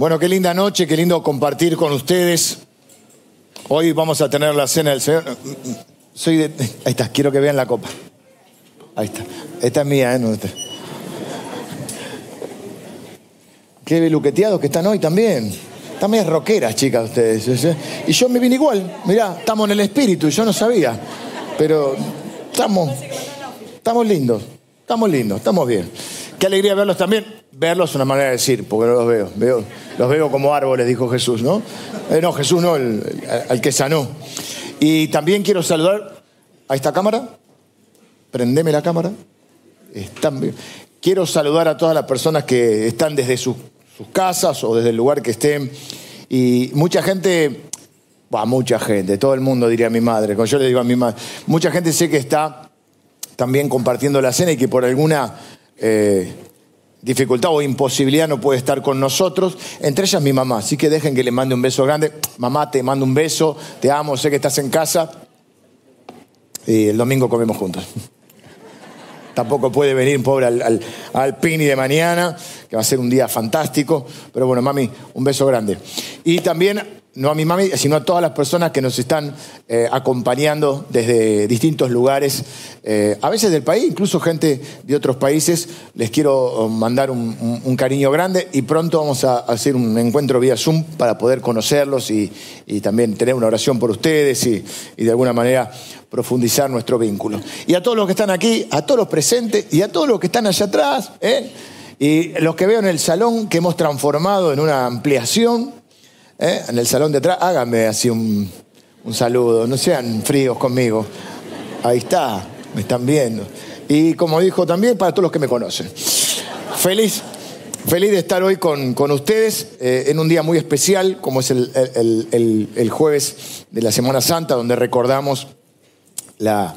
Bueno, qué linda noche, qué lindo compartir con ustedes. Hoy vamos a tener la cena del Señor. Soy de... Ahí está, quiero que vean la copa. Ahí está. Esta es mía, ¿eh? No. Qué beluqueteados que están hoy también. Medias roqueras, chicas, ustedes. Y yo me vine igual. Mirá, estamos en el espíritu, yo no sabía. Pero estamos, estamos lindos, estamos lindos, estamos bien. Qué alegría verlos también. Verlos es una manera de decir, porque no los veo. veo los veo como árboles, dijo Jesús, ¿no? Eh, no, Jesús no, el, el que sanó. Y también quiero saludar a esta cámara. Prendeme la cámara. Están. Quiero saludar a todas las personas que están desde sus, sus casas o desde el lugar que estén. Y mucha gente, bah, mucha gente, todo el mundo diría a mi madre, cuando yo le digo a mi madre, mucha gente sé que está también compartiendo la cena y que por alguna eh, dificultad o imposibilidad no puede estar con nosotros, entre ellas mi mamá. Así que dejen que le mande un beso grande. Mamá, te mando un beso, te amo, sé que estás en casa. Y el domingo comemos juntos. Tampoco puede venir, pobre, al, al, al, Pini de mañana, que va a ser un día fantástico. Pero bueno, mami, un beso grande. Y también, no a mi mami, sino a todas las personas que nos están eh, acompañando desde distintos lugares, eh, a veces del país, incluso gente de otros países. Les quiero mandar un, cariño grande y pronto vamos a hacer un encuentro vía Zoom para poder conocerlos y, y también tener una oración por ustedes y, y de alguna manera profundizar nuestro vínculo. Y a todos los que están aquí, a todos los presentes y a todos los que están allá atrás, ¿eh? y los que veo en el salón que hemos transformado en una ampliación, ¿eh? en el salón de atrás, háganme así un, un saludo, no sean fríos conmigo. Ahí está, me están viendo. Y como dijo también, para todos los que me conocen. Feliz, Feliz de estar hoy con, con ustedes eh, en un día muy especial, como es el, el, el, el, jueves de la Semana Santa, donde recordamos la,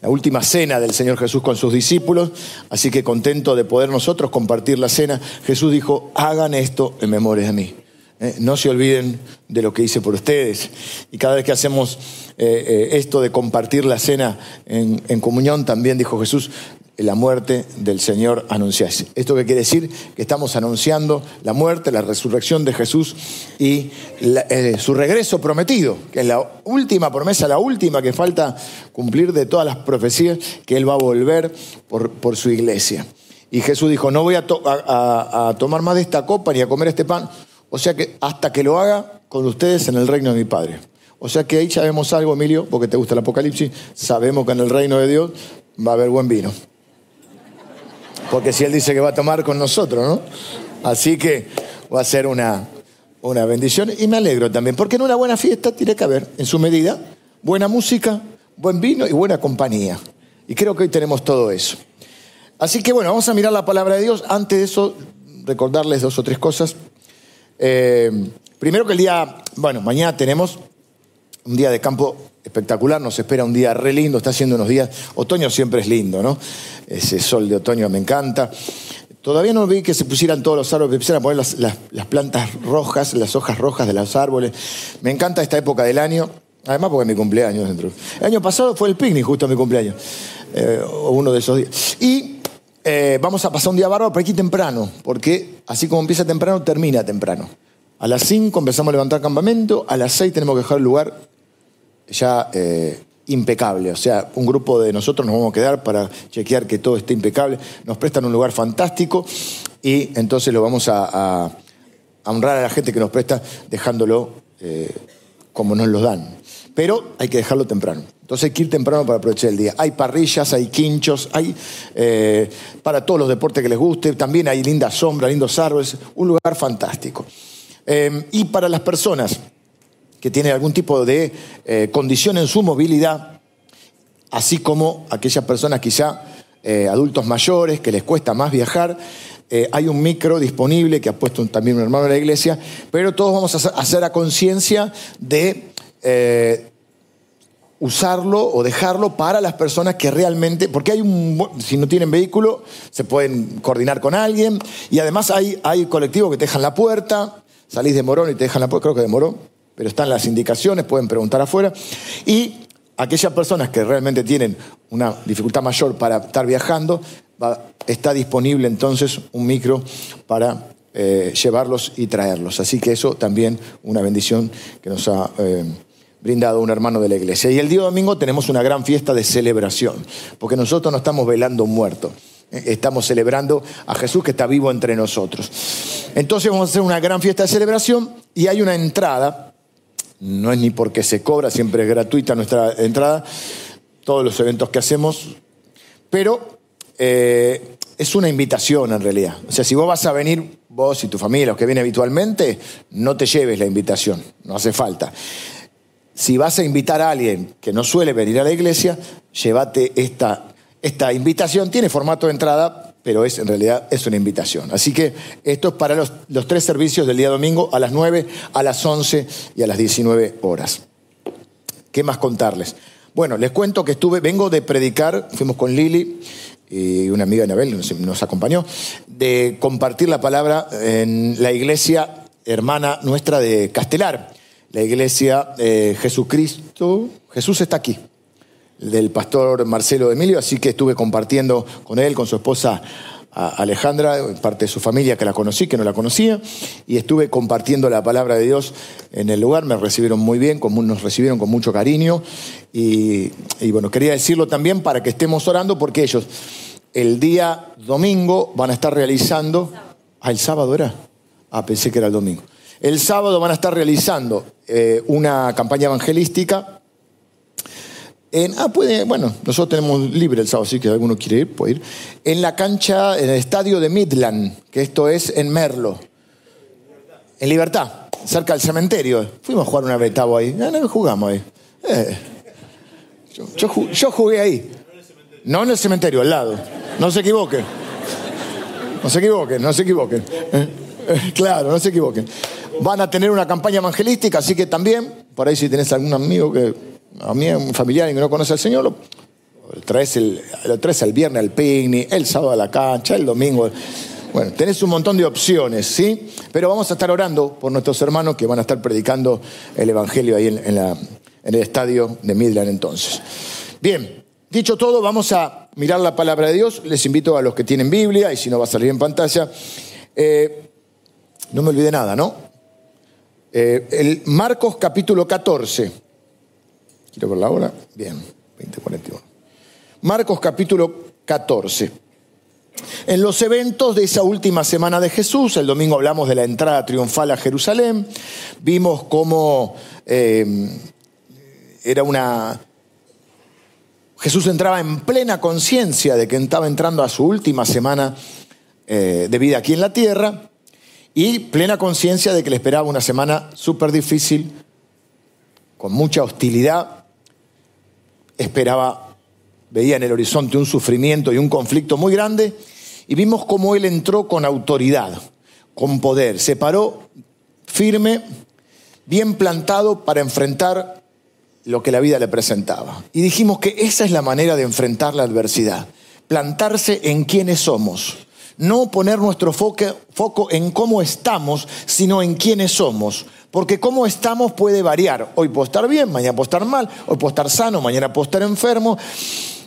la, última cena del Señor Jesús con sus discípulos, así que contento de poder nosotros compartir la cena. Jesús dijo, hagan esto en memoria de mí. Eh, no se olviden de lo que hice por ustedes. Y cada vez que hacemos eh, eh, esto de compartir la cena en, comunión, también dijo Jesús, la muerte del Señor anunciáis. ¿Esto qué quiere decir? Que estamos anunciando la muerte, la resurrección de Jesús y su regreso prometido, que es la última promesa, la última que falta cumplir de todas las profecías, que Él va a volver por, su iglesia. Y Jesús dijo, no voy a, a, tomar más de esta copa ni a comer este pan, o sea que hasta que lo haga con ustedes en el reino de mi Padre. O sea que ahí sabemos algo, Emilio, porque te gusta el Apocalipsis, sabemos que en el reino de Dios va a haber buen vino. Porque si Él dice que va a tomar con nosotros, ¿no? Así que va a ser una, una bendición. Y me alegro también, porque en una buena fiesta tiene que haber, en su medida, buena música, buen vino y buena compañía. Y creo que hoy tenemos todo eso. Así que bueno, vamos a mirar la palabra de Dios. Antes de eso, recordarles dos o tres cosas. Eh, primero que el día, bueno, mañana tenemos un día de campo espectacular, nos espera un día re lindo, está haciendo unos días, otoño siempre es lindo, ¿no? Ese sol de otoño me encanta. Todavía no vi que se pusieran todos los árboles, que empezaran a poner las, las, las, plantas rojas, las hojas rojas de los árboles. Me encanta esta época del año, además porque es mi cumpleaños dentro. El año pasado fue el picnic, justo mi cumpleaños, eh, uno de esos días. Y eh, vamos a pasar un día bárbaro, pero aquí temprano, porque así como empieza temprano, termina temprano. A las 5 empezamos a levantar campamento, a las 6 tenemos que dejar el lugar ya eh, impecable. O sea, un grupo de nosotros nos vamos a quedar para chequear que todo esté impecable. Nos prestan un lugar fantástico y entonces lo vamos a, honrar a la gente que nos presta dejándolo eh, como nos lo dan. Pero hay que dejarlo temprano. Entonces hay que ir temprano para aprovechar el día. Hay parrillas, hay quinchos, hay eh, para todos los deportes que les guste. También hay linda sombra, lindos árboles. Un lugar fantástico. Eh, y para las personas que tienen algún tipo de eh, condición en su movilidad, así como aquellas personas quizá adultos mayores que les cuesta más viajar. Hay un micro disponible que ha puesto también un hermano de la iglesia, pero todos vamos a hacer a conciencia de usarlo o dejarlo para las personas que realmente, porque hay un, si no tienen vehículo, se pueden coordinar con alguien y además hay, hay colectivos que te dejan la puerta, salís de Morón y te dejan la puerta, creo que de Morón, pero están las indicaciones, pueden preguntar afuera. Y aquellas personas que realmente tienen una dificultad mayor para estar viajando, está disponible entonces un micro para eh, llevarlos y traerlos. Así que eso también una bendición que nos ha eh, brindado un hermano de la iglesia. Y el día domingo tenemos una gran fiesta de celebración, porque nosotros no estamos velando un muerto. eh, Estamos celebrando a Jesús que está vivo entre nosotros. Entonces vamos a hacer una gran fiesta de celebración y hay una entrada, no es ni porque se cobra, siempre es gratuita nuestra entrada, todos los eventos que hacemos, pero eh, es una invitación en realidad. O sea, si vos vas a venir, vos y tu familia, los que vienen habitualmente, no te lleves la invitación, no hace falta. Si vas a invitar a alguien que no suele venir a la iglesia, llévate esta, esta invitación. Tiene formato de entrada, pero es en realidad es una invitación. Así que esto es para los, los tres servicios del día domingo, a las 9, a las 11 y a las 19 horas. ¿Qué más contarles? Bueno, les cuento que estuve, vengo de predicar, fuimos con Lili y una amiga Anabel nos, nos acompañó, de compartir la palabra en la iglesia hermana nuestra de Castelar, la iglesia eh, Jesucristo, Jesús está aquí, del pastor Marcelo Emilio, así que estuve compartiendo con él, con su esposa Alejandra, parte de su familia que la conocí, que no la conocía, y estuve compartiendo la palabra de Dios en el lugar, me recibieron muy bien, nos recibieron con mucho cariño, y, y bueno, quería decirlo también para que estemos orando, porque ellos el día domingo van a estar realizando, ah, el sábado era, ah, pensé que era el domingo, el sábado van a estar realizando eh, una campaña evangelística en, ah, puede, bueno, nosotros tenemos libre el sábado, así que si alguno quiere ir, puede ir. En la cancha, en el estadio de Midland, que esto es en Merlo. En Libertad, cerca del cementerio. Fuimos a jugar una vez, Tavo, ahí. Ah, no, jugamos ahí. Eh, yo, yo ju- yo jugué ahí. No en el cementerio, al lado. No se equivoquen. No se equivoquen, no se equivoquen. Eh, claro, no se equivoquen. Van a tener una campaña evangelística, así que también, por ahí si tenés algún amigo que, a mí, un familiar que no conoce al Señor, lo traes el, traes el viernes al picnic, el sábado a la cancha, el domingo. Bueno, tenés un montón de opciones, ¿sí? Pero vamos a estar orando por nuestros hermanos que van a estar predicando el Evangelio ahí en, en la- en el estadio de Midland entonces. Bien, dicho todo, vamos a mirar la palabra de Dios. Les invito a los que tienen Biblia, y si no va a salir en pantalla, eh, no me olvide nada, ¿no? Eh, el Marcos capítulo 14. Quiero ver la hora. Bien, 2041. Marcos capítulo 14. En los eventos de esa última semana de Jesús, el domingo hablamos de la entrada triunfal a Jerusalén, vimos cómo eh, era una... Jesús entraba en plena conciencia de que estaba entrando a su última semana eh, de vida aquí en la tierra y plena conciencia de que le esperaba una semana súper difícil, con mucha hostilidad, esperaba, veía en el horizonte un sufrimiento y un conflicto muy grande, y vimos cómo él entró con autoridad, con poder, se paró firme, bien plantado para enfrentar lo que la vida le presentaba. Y dijimos que esa es la manera de enfrentar la adversidad, plantarse en quiénes somos. No poner nuestro foco, en cómo estamos, sino en quiénes somos. Porque cómo estamos puede variar. Hoy puedo estar bien, mañana puedo estar mal, hoy puedo estar sano, mañana puedo estar enfermo.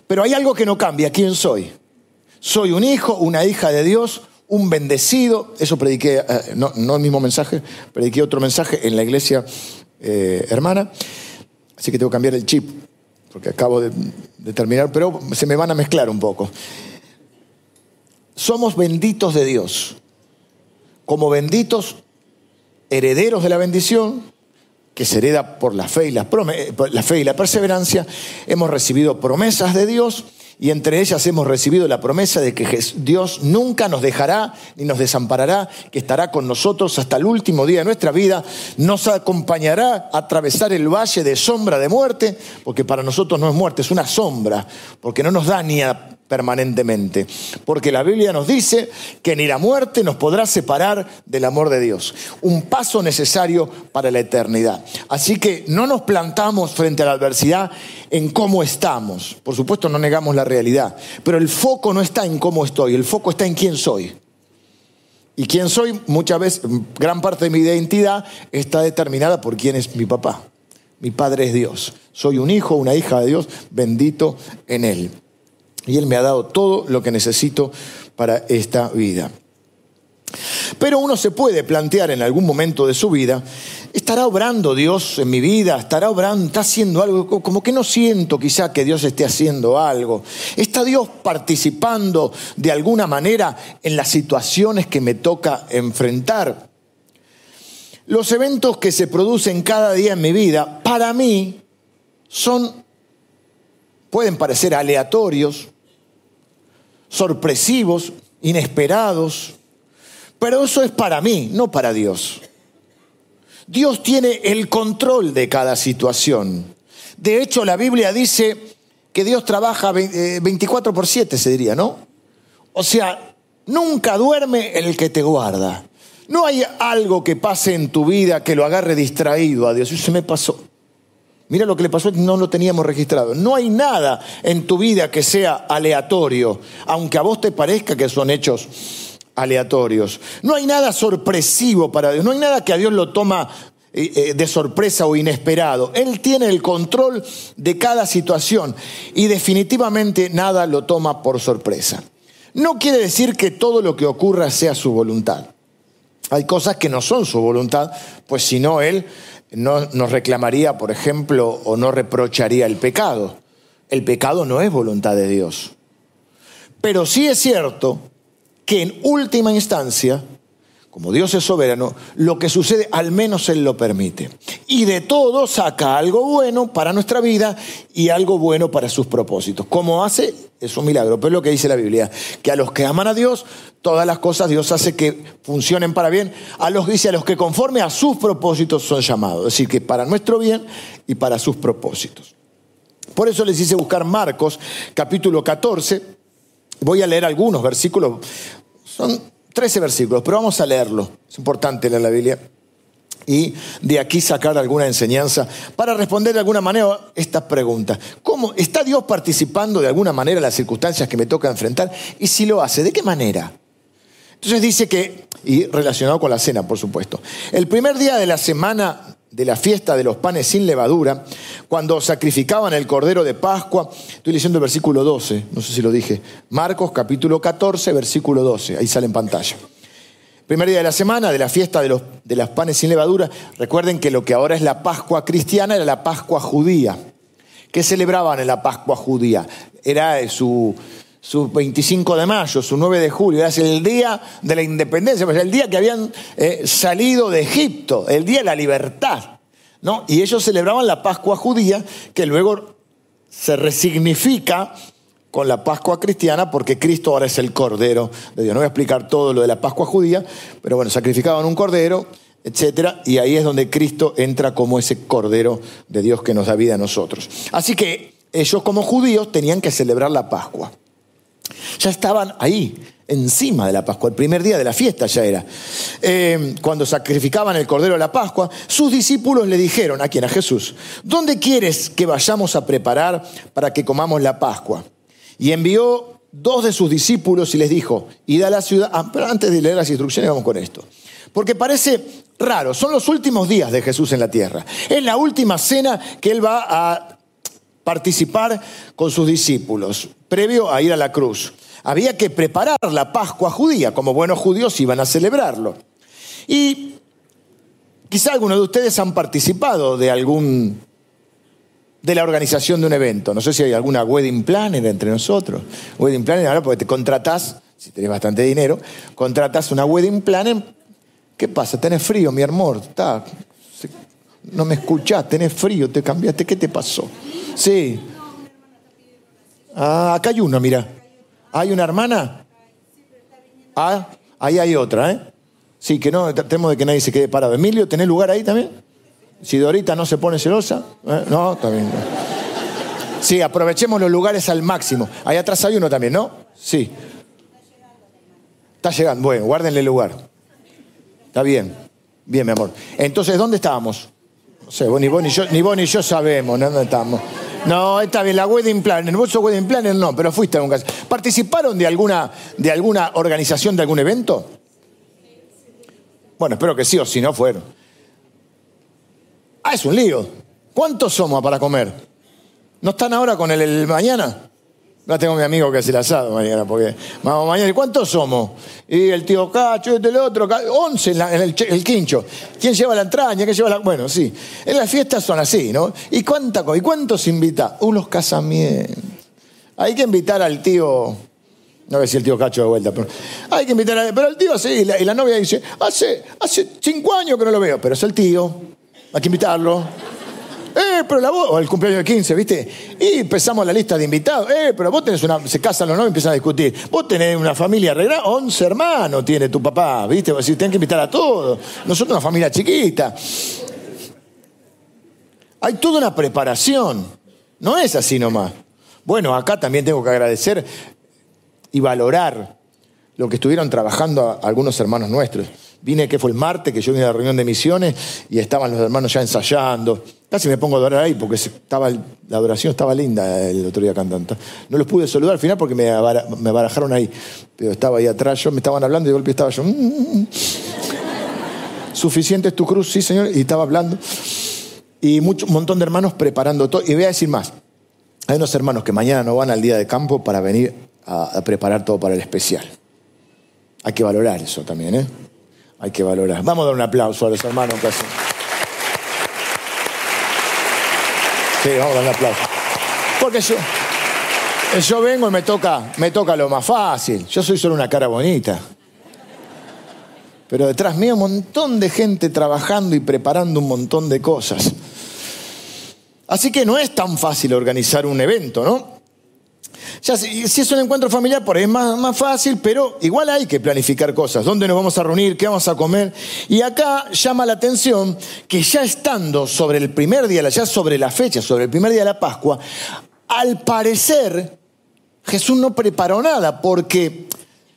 Pero hay algo que no cambia, ¿quién soy? Soy un hijo, una hija de Dios, un bendecido. Eso prediqué, eh, no, el mismo mensaje, prediqué otro mensaje en la iglesia eh, hermana. Así que tengo que cambiar el chip, porque acabo de terminar, pero se me van a mezclar un poco. Somos benditos de Dios. Como benditos herederos de la bendición, que se hereda por la fe y la, fe y la perseverancia, hemos recibido promesas de Dios y entre ellas hemos recibido la promesa de que Dios nunca nos dejará ni nos desamparará, que estará con nosotros hasta el último día de nuestra vida, nos acompañará a atravesar el valle de sombra de muerte, porque para nosotros no es muerte, es una sombra, porque no nos daña permanentemente. Porque la Biblia nos dice que ni la muerte nos podrá separar del amor de Dios. Un paso necesario para la eternidad. Así que no nos plantamos frente a la adversidad en cómo estamos. Por supuesto no negamos la realidad, pero el foco no está en cómo estoy, el foco está en quién soy. Y quién soy, muchas veces, gran parte de mi identidad está determinada por quién es mi papá. Mi padre es Dios. Soy un hijo, una hija de Dios, bendito en Él. Y Él me ha dado todo lo que necesito para esta vida. Pero uno se puede plantear en algún momento de su vida, ¿estará obrando Dios en mi vida? ¿Estará obrando? ¿Está haciendo algo? Como que no siento quizá que Dios esté haciendo algo. ¿Está Dios participando de alguna manera en las situaciones que me toca enfrentar? Los eventos que se producen cada día en mi vida, para mí, son, pueden parecer aleatorios, sorpresivos, inesperados, pero eso es para mí, no para Dios. Dios tiene el control de cada situación. De hecho, la Biblia dice que Dios trabaja 24 eh, por 7, se diría, ¿no? O sea, nunca duerme el que te guarda. No hay algo que pase en tu vida que lo agarre distraído a Dios. Eso se me pasó. Mira lo que le pasó, no lo teníamos registrado. No hay nada en tu vida que sea aleatorio, aunque a vos te parezca que son hechos aleatorios. No hay nada sorpresivo para Dios, no hay nada que a Dios lo toma eh, eh, de sorpresa o inesperado. Él tiene el control de cada situación y definitivamente nada lo toma por sorpresa. No quiere decir que todo lo que ocurra sea su voluntad. Hay cosas que no son su voluntad, pues si no, Él no nos reclamaría, por ejemplo, o no reprocharía el pecado. El pecado no es voluntad de Dios. Pero sí es cierto que en última instancia, como Dios es soberano, lo que sucede al menos Él lo permite. Y de todo saca algo bueno para nuestra vida y algo bueno para sus propósitos. ¿Cómo hace? Es un milagro, pero es lo que dice la Biblia, que a los que aman a Dios, todas las cosas Dios hace que funcionen para bien. A los dice a los que conforme a sus propósitos son llamados, es decir, que para nuestro bien y para sus propósitos. Por eso les hice buscar Marcos capítulo 14. Voy a leer algunos versículos. Son 13 versículos, pero vamos a leerlo. Es importante leer la Biblia y de aquí sacar alguna enseñanza para responder de alguna manera esta pregunta. ¿Cómo está Dios participando de alguna manera en las circunstancias que me toca enfrentar? Y si lo hace, ¿de qué manera? Entonces dice que, y relacionado con la cena, por supuesto, el primer día de la semana de la fiesta de los panes sin levadura, cuando sacrificaban el cordero de Pascua, estoy leyendo el versículo 12, no sé si lo dije, Marcos capítulo 14, versículo 12, ahí sale en pantalla. Primer día de la semana de la fiesta de los, de las panes sin levadura. Recuerden que lo que ahora es la Pascua cristiana era la Pascua judía. ¿Qué celebraban en la Pascua judía? Era su, su 25 de mayo, su 9 de julio, era el día de la independencia, pues el día que habían eh, salido de Egipto, el día de la libertad. ¿no? Y ellos celebraban la Pascua judía, que luego se resignifica con la Pascua cristiana porque Cristo ahora es el Cordero de Dios. No voy a explicar todo lo de la Pascua judía, pero bueno, sacrificaban un Cordero, etcétera, y ahí es donde Cristo entra como ese Cordero de Dios que nos da vida a nosotros. Así que ellos como judíos tenían que celebrar la Pascua. Ya estaban ahí, encima de la Pascua, el primer día de la fiesta ya era. Eh, cuando sacrificaban el Cordero de la Pascua, sus discípulos le dijeron a quien, a Jesús, ¿dónde quieres que vayamos a preparar para que comamos la Pascua? Y envió dos de sus discípulos y les dijo, id a la ciudad, ah, pero antes de leer las instrucciones vamos con esto. Porque parece raro, son los últimos días de Jesús en la tierra. Es la última cena que él va a participar con sus discípulos, previo a ir a la cruz. Había que preparar la Pascua judía, como buenos judíos iban a celebrarlo. Y quizá algunos de ustedes han participado de algún de la organización de un evento. No sé si hay alguna wedding planner entre nosotros. Wedding planner, ahora porque te contratás, si tenés bastante dinero, contratás una wedding planner. ¿Qué pasa? ¿Tenés frío, mi amor? Está, no me escuchás, tenés frío, te cambiaste, ¿qué te pasó? Sí. Ah, acá hay una, mira. ¿Hay una hermana? Ah, ahí hay otra, ¿eh? Sí, que no, tratemos de que nadie se quede parado. Emilio, ¿tenés lugar ahí también? Si Dorita no se pone celosa, ¿eh? no, bien. Sí, aprovechemos los lugares al máximo. Ahí atrás hay uno también, ¿no? Sí. Está llegando. Bueno, guárdenle el lugar. Está bien. Bien, mi amor. Entonces, ¿dónde estábamos? No sé, ni vos ni yo, ni vos ni yo sabemos dónde estamos. No, está bien, la wedding planner. Vos sos wedding planner, no, pero fuiste a un caso. ¿Participaron de alguna, de alguna organización de algún evento? Bueno, espero que sí, o si no fueron. Ah, es un lío. ¿Cuántos somos para comer? ¿No están ahora con el, mañana? No tengo mi amigo que hace el asado mañana, porque vamos mañana. ¿Y cuántos somos? Y el tío Cacho, este, el otro, once en, el, el, quincho. ¿Quién lleva la entraña? ¿Quién lleva la.? Bueno, sí. En las fiestas son así, ¿no? ¿Y, cuánta, ¿y cuántos invita? Unos casamientos. Hay que invitar al tío. No a decir el tío Cacho de vuelta, pero hay que invitar a. Pero el tío sí, y la, novia dice: hace, hace cinco años que no lo veo, pero es el tío. Hay que invitarlo. Eh, pero la voz, o el cumpleaños de 15, ¿viste? Y empezamos la lista de invitados. Eh, pero vos tenés una, se casan los novios y empiezan a discutir. Vos tenés una familia arreglada, 11 hermanos tiene tu papá, ¿viste? Vos tenés que invitar a todos. Nosotros una familia chiquita. Hay toda una preparación. No es así nomás. Bueno, acá también tengo que agradecer y valorar lo que estuvieron trabajando algunos hermanos nuestros. Vine, que fue el martes, que yo vine a la reunión de misiones y estaban los hermanos ya ensayando. Casi me pongo a adorar ahí porque estaba, la adoración estaba linda el otro día cantando. No los pude saludar al final porque me, barajaron ahí. Pero estaba ahí atrás, yo me estaban hablando y de golpe estaba yo. Mm, mm, mm". Suficiente es tu cruz, sí, Señor. Y estaba hablando. Y mucho, un montón de hermanos preparando todo. Y voy a decir más. Hay unos hermanos que mañana no van al día de campo para venir a, a preparar todo para el especial. Hay que valorar eso también, ¿eh? Hay que valorar. Vamos a dar un aplauso a los hermanos que. Sí, vamos a dar un aplauso. Porque yo, yo vengo y me toca, me toca lo más fácil. Yo soy solo una cara bonita. Pero detrás mío un montón de gente trabajando y preparando un montón de cosas. Así que no es tan fácil organizar un evento, ¿no? Si, es un encuentro familiar, por ahí es más, más, fácil, pero igual hay que planificar cosas. ¿Dónde nos vamos a reunir? ¿Qué vamos a comer? Y acá llama la atención que ya estando sobre el primer día, ya sobre la fecha, sobre el primer día de la Pascua, al parecer Jesús no preparó nada, porque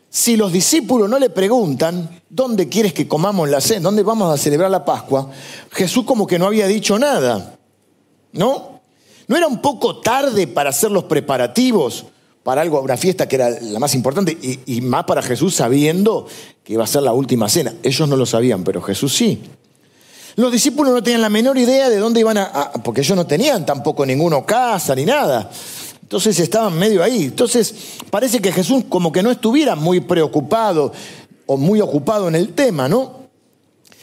si los discípulos no le preguntan, ¿dónde quieres que comamos la cena? ¿Dónde vamos a celebrar la Pascua? Jesús como que no había dicho nada, ¿no? ¿No era un poco tarde para hacer los preparativos para algo, una fiesta que era la más importante y, más para Jesús sabiendo que iba a ser la última cena? Ellos no lo sabían, pero Jesús sí. Los discípulos no tenían la menor idea de dónde iban a, porque ellos no tenían tampoco ninguno casa ni nada. Entonces estaban medio ahí. Entonces parece que Jesús como que no estuviera muy preocupado o muy ocupado en el tema, ¿no?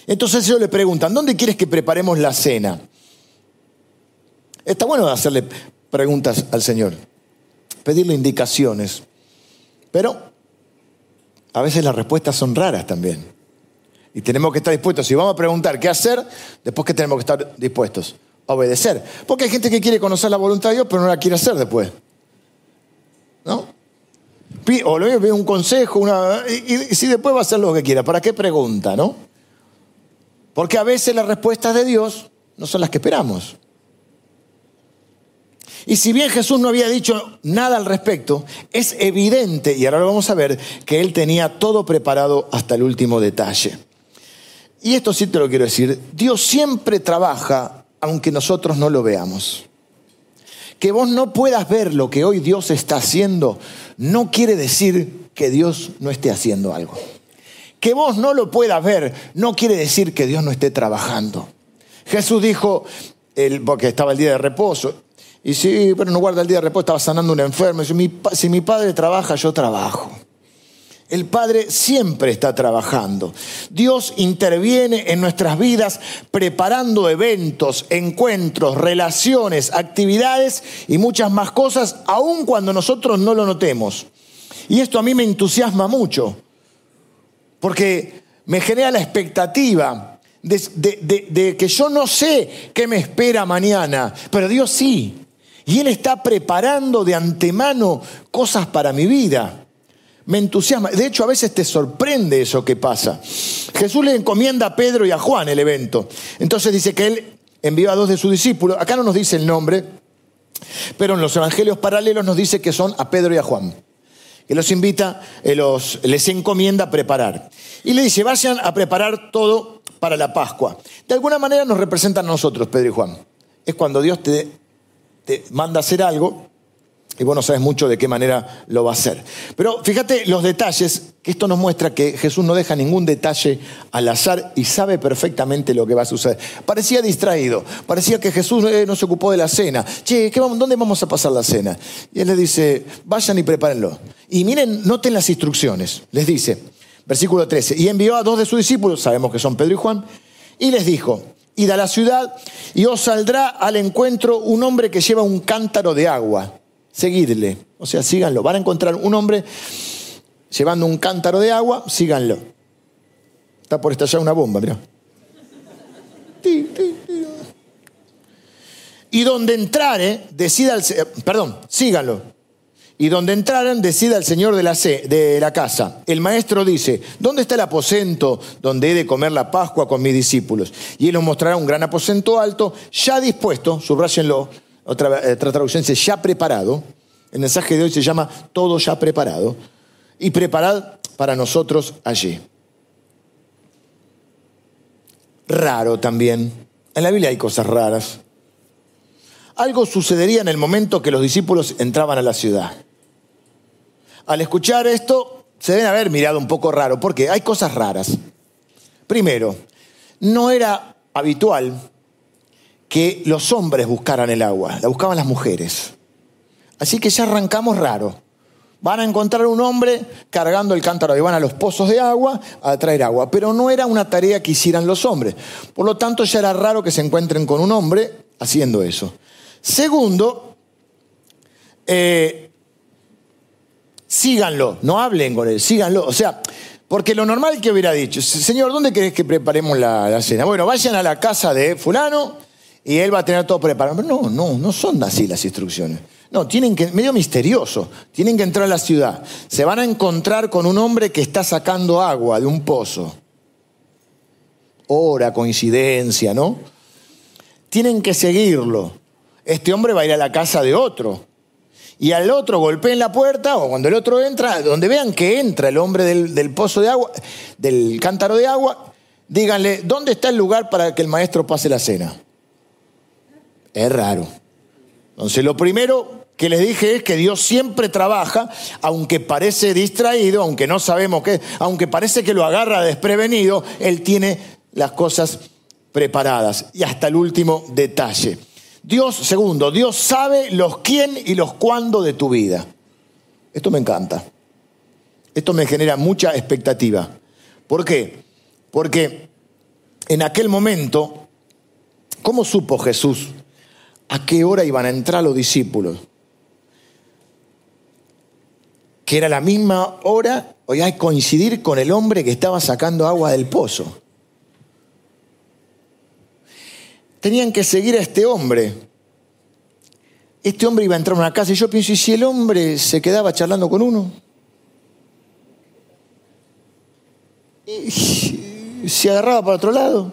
Entonces ellos le preguntan, ¿dónde quieres que preparemos la cena? Está bueno hacerle preguntas al Señor, pedirle indicaciones, pero a veces las respuestas son raras también. Y tenemos que estar dispuestos. Si vamos a preguntar qué hacer, después que tenemos que estar dispuestos a obedecer. Porque hay gente que quiere conocer la voluntad de Dios, pero no la quiere hacer después. ¿No? O le pide un consejo, una, y, y, si después va a hacer lo que quiera, ¿para qué pregunta, no? Porque a veces las respuestas de Dios no son las que esperamos. Y si bien Jesús no había dicho nada al respecto, es evidente, y ahora lo vamos a ver, que él tenía todo preparado hasta el último detalle. Y esto sí te lo quiero decir, Dios siempre trabaja aunque nosotros no lo veamos. Que vos no puedas ver lo que hoy Dios está haciendo no quiere decir que Dios no esté haciendo algo. Que vos no lo puedas ver no quiere decir que Dios no esté trabajando. Jesús dijo, porque estaba el día de reposo, y sí, pero no guarda el día de reposo, estaba sanando un enfermo. si mi padre trabaja, yo trabajo. El Padre siempre está trabajando. Dios interviene en nuestras vidas preparando eventos, encuentros, relaciones, actividades y muchas más cosas, aun cuando nosotros no lo notemos. Y esto a mí me entusiasma mucho, porque me genera la expectativa de que yo no sé qué me espera mañana, pero Dios sí. Y Él está preparando de antemano cosas para mi vida. Me entusiasma. De hecho, a veces te sorprende eso que pasa. Jesús le encomienda a Pedro y a Juan el evento. Entonces dice que Él envió a dos de sus discípulos. Acá no nos dice el nombre, pero en los evangelios paralelos nos dice que son a Pedro y a Juan. Que los invita, eh, los, les encomienda a preparar. Y le dice, vayan a preparar todo para la Pascua. De alguna manera nos representan a nosotros, Pedro y Juan. Es cuando Dios te te manda a hacer algo Y vos no sabes mucho de qué manera lo va a hacer. Pero fíjate los detalles, que esto nos muestra que Jesús no deja ningún detalle al azar y sabe perfectamente lo que va a suceder. Parecía distraído, parecía que Jesús eh, no se ocupó de la cena. Che, ¿dónde vamos a pasar la cena? Y él les dice, vayan y prepárenlo. Y miren, noten las instrucciones. Les dice, versículo 13, y envió a dos de sus discípulos, sabemos que son Pedro y Juan, y les dijo, id a la ciudad y os saldrá al encuentro un hombre que lleva un cántaro de agua seguidle. O sea, síganlo. Van a encontrar un hombre llevando un cántaro de agua, síganlo. Está por estallar una bomba, mira. Y donde entrare, decida el, perdón, síganlo. Y donde entraran, decida el señor de la, de la casa. El maestro dice, ¿dónde está el aposento donde he de comer la Pascua con mis discípulos? Y él nos mostrará un gran aposento alto, ya dispuesto, subrayenlo, otra, eh, otra traducción dice ya preparado. El mensaje de hoy se llama todo ya preparado. Y preparad para nosotros allí. Raro también. En la Biblia hay cosas raras. Algo sucedería en el momento que los discípulos entraban a la ciudad. Al escuchar esto, se deben haber mirado un poco raro, porque hay cosas raras. Primero, no era habitual que los hombres buscaran el agua, la buscaban las mujeres. Así que ya arrancamos raro. Van a encontrar un hombre cargando el cántaro y van a los pozos de agua a traer agua. Pero no era una tarea que hicieran los hombres. Por lo tanto, ya era raro que se encuentren con un hombre haciendo eso. Segundo, eh, síganlo, no hablen con él, síganlo. O sea, porque lo normal que hubiera dicho, Señor, ¿dónde querés que preparemos la, cena? Bueno, vayan a la casa de fulano y él va a tener todo preparado. No, no, no son así las instrucciones. No, tienen que, medio misterioso, tienen que entrar a la ciudad. Se van a encontrar con un hombre que está sacando agua de un pozo. Hora, coincidencia, ¿no? Tienen que seguirlo. Este hombre va a ir a la casa de otro. Y al otro golpeen la puerta, o cuando el otro entra, donde vean que entra el hombre del, pozo de agua, del cántaro de agua, díganle, ¿dónde está el lugar para que el maestro pase la cena? Es raro. Entonces, lo primero que les dije es que Dios siempre trabaja, aunque parece distraído, aunque no sabemos qué, aunque parece que lo agarra desprevenido, Él tiene las cosas preparadas. Y hasta el último detalle. Dios, segundo, Dios sabe los quién y los cuándo de tu vida. Esto me encanta. Esto me genera mucha expectativa. ¿Por qué? Porque en aquel momento, ¿cómo supo Jesús a qué hora iban a entrar los discípulos. Que era la misma hora, o ya coincidir con el hombre que estaba sacando agua del pozo. Tenían que seguir a este hombre. Este hombre iba a entrar a una casa y yo pienso, ¿y si el hombre se quedaba charlando con uno? ¿Y se agarraba para otro lado?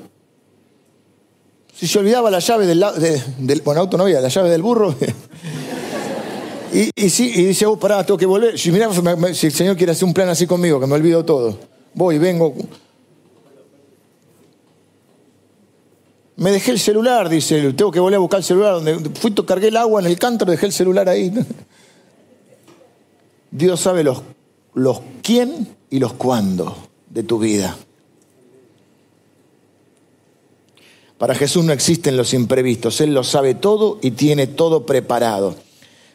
Si se olvidaba la llave del, del bueno, auto no había, la llave del burro. y, y, y dice, oh, pará, tengo que volver. Si, mirá, si el Señor quiere hacer un plan así conmigo, que me olvido todo. Voy, vengo. Me dejé el celular, dice, tengo que volver a buscar el celular. Donde fui, cargué el agua en el cántaro, dejé el celular ahí. Dios sabe los, los quién y los cuándo de tu vida. Para Jesús no existen los imprevistos, Él lo sabe todo y tiene todo preparado.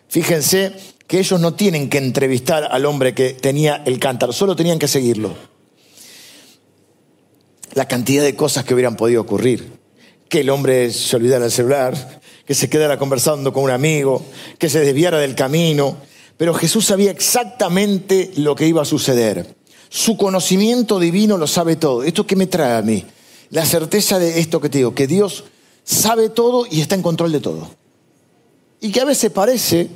Fíjense que ellos no tienen que entrevistar al hombre que tenía el cántaro, solo tenían que seguirlo. La cantidad de cosas que hubieran podido ocurrir. Que el hombre se olvidara el celular, que se quedara conversando con un amigo, que se desviara del camino. Pero Jesús sabía exactamente lo que iba a suceder. Su conocimiento divino lo sabe todo. ¿Esto qué me trae a mí? la certeza de esto que te digo, que Dios sabe todo y está en control de todo. Y que a veces parece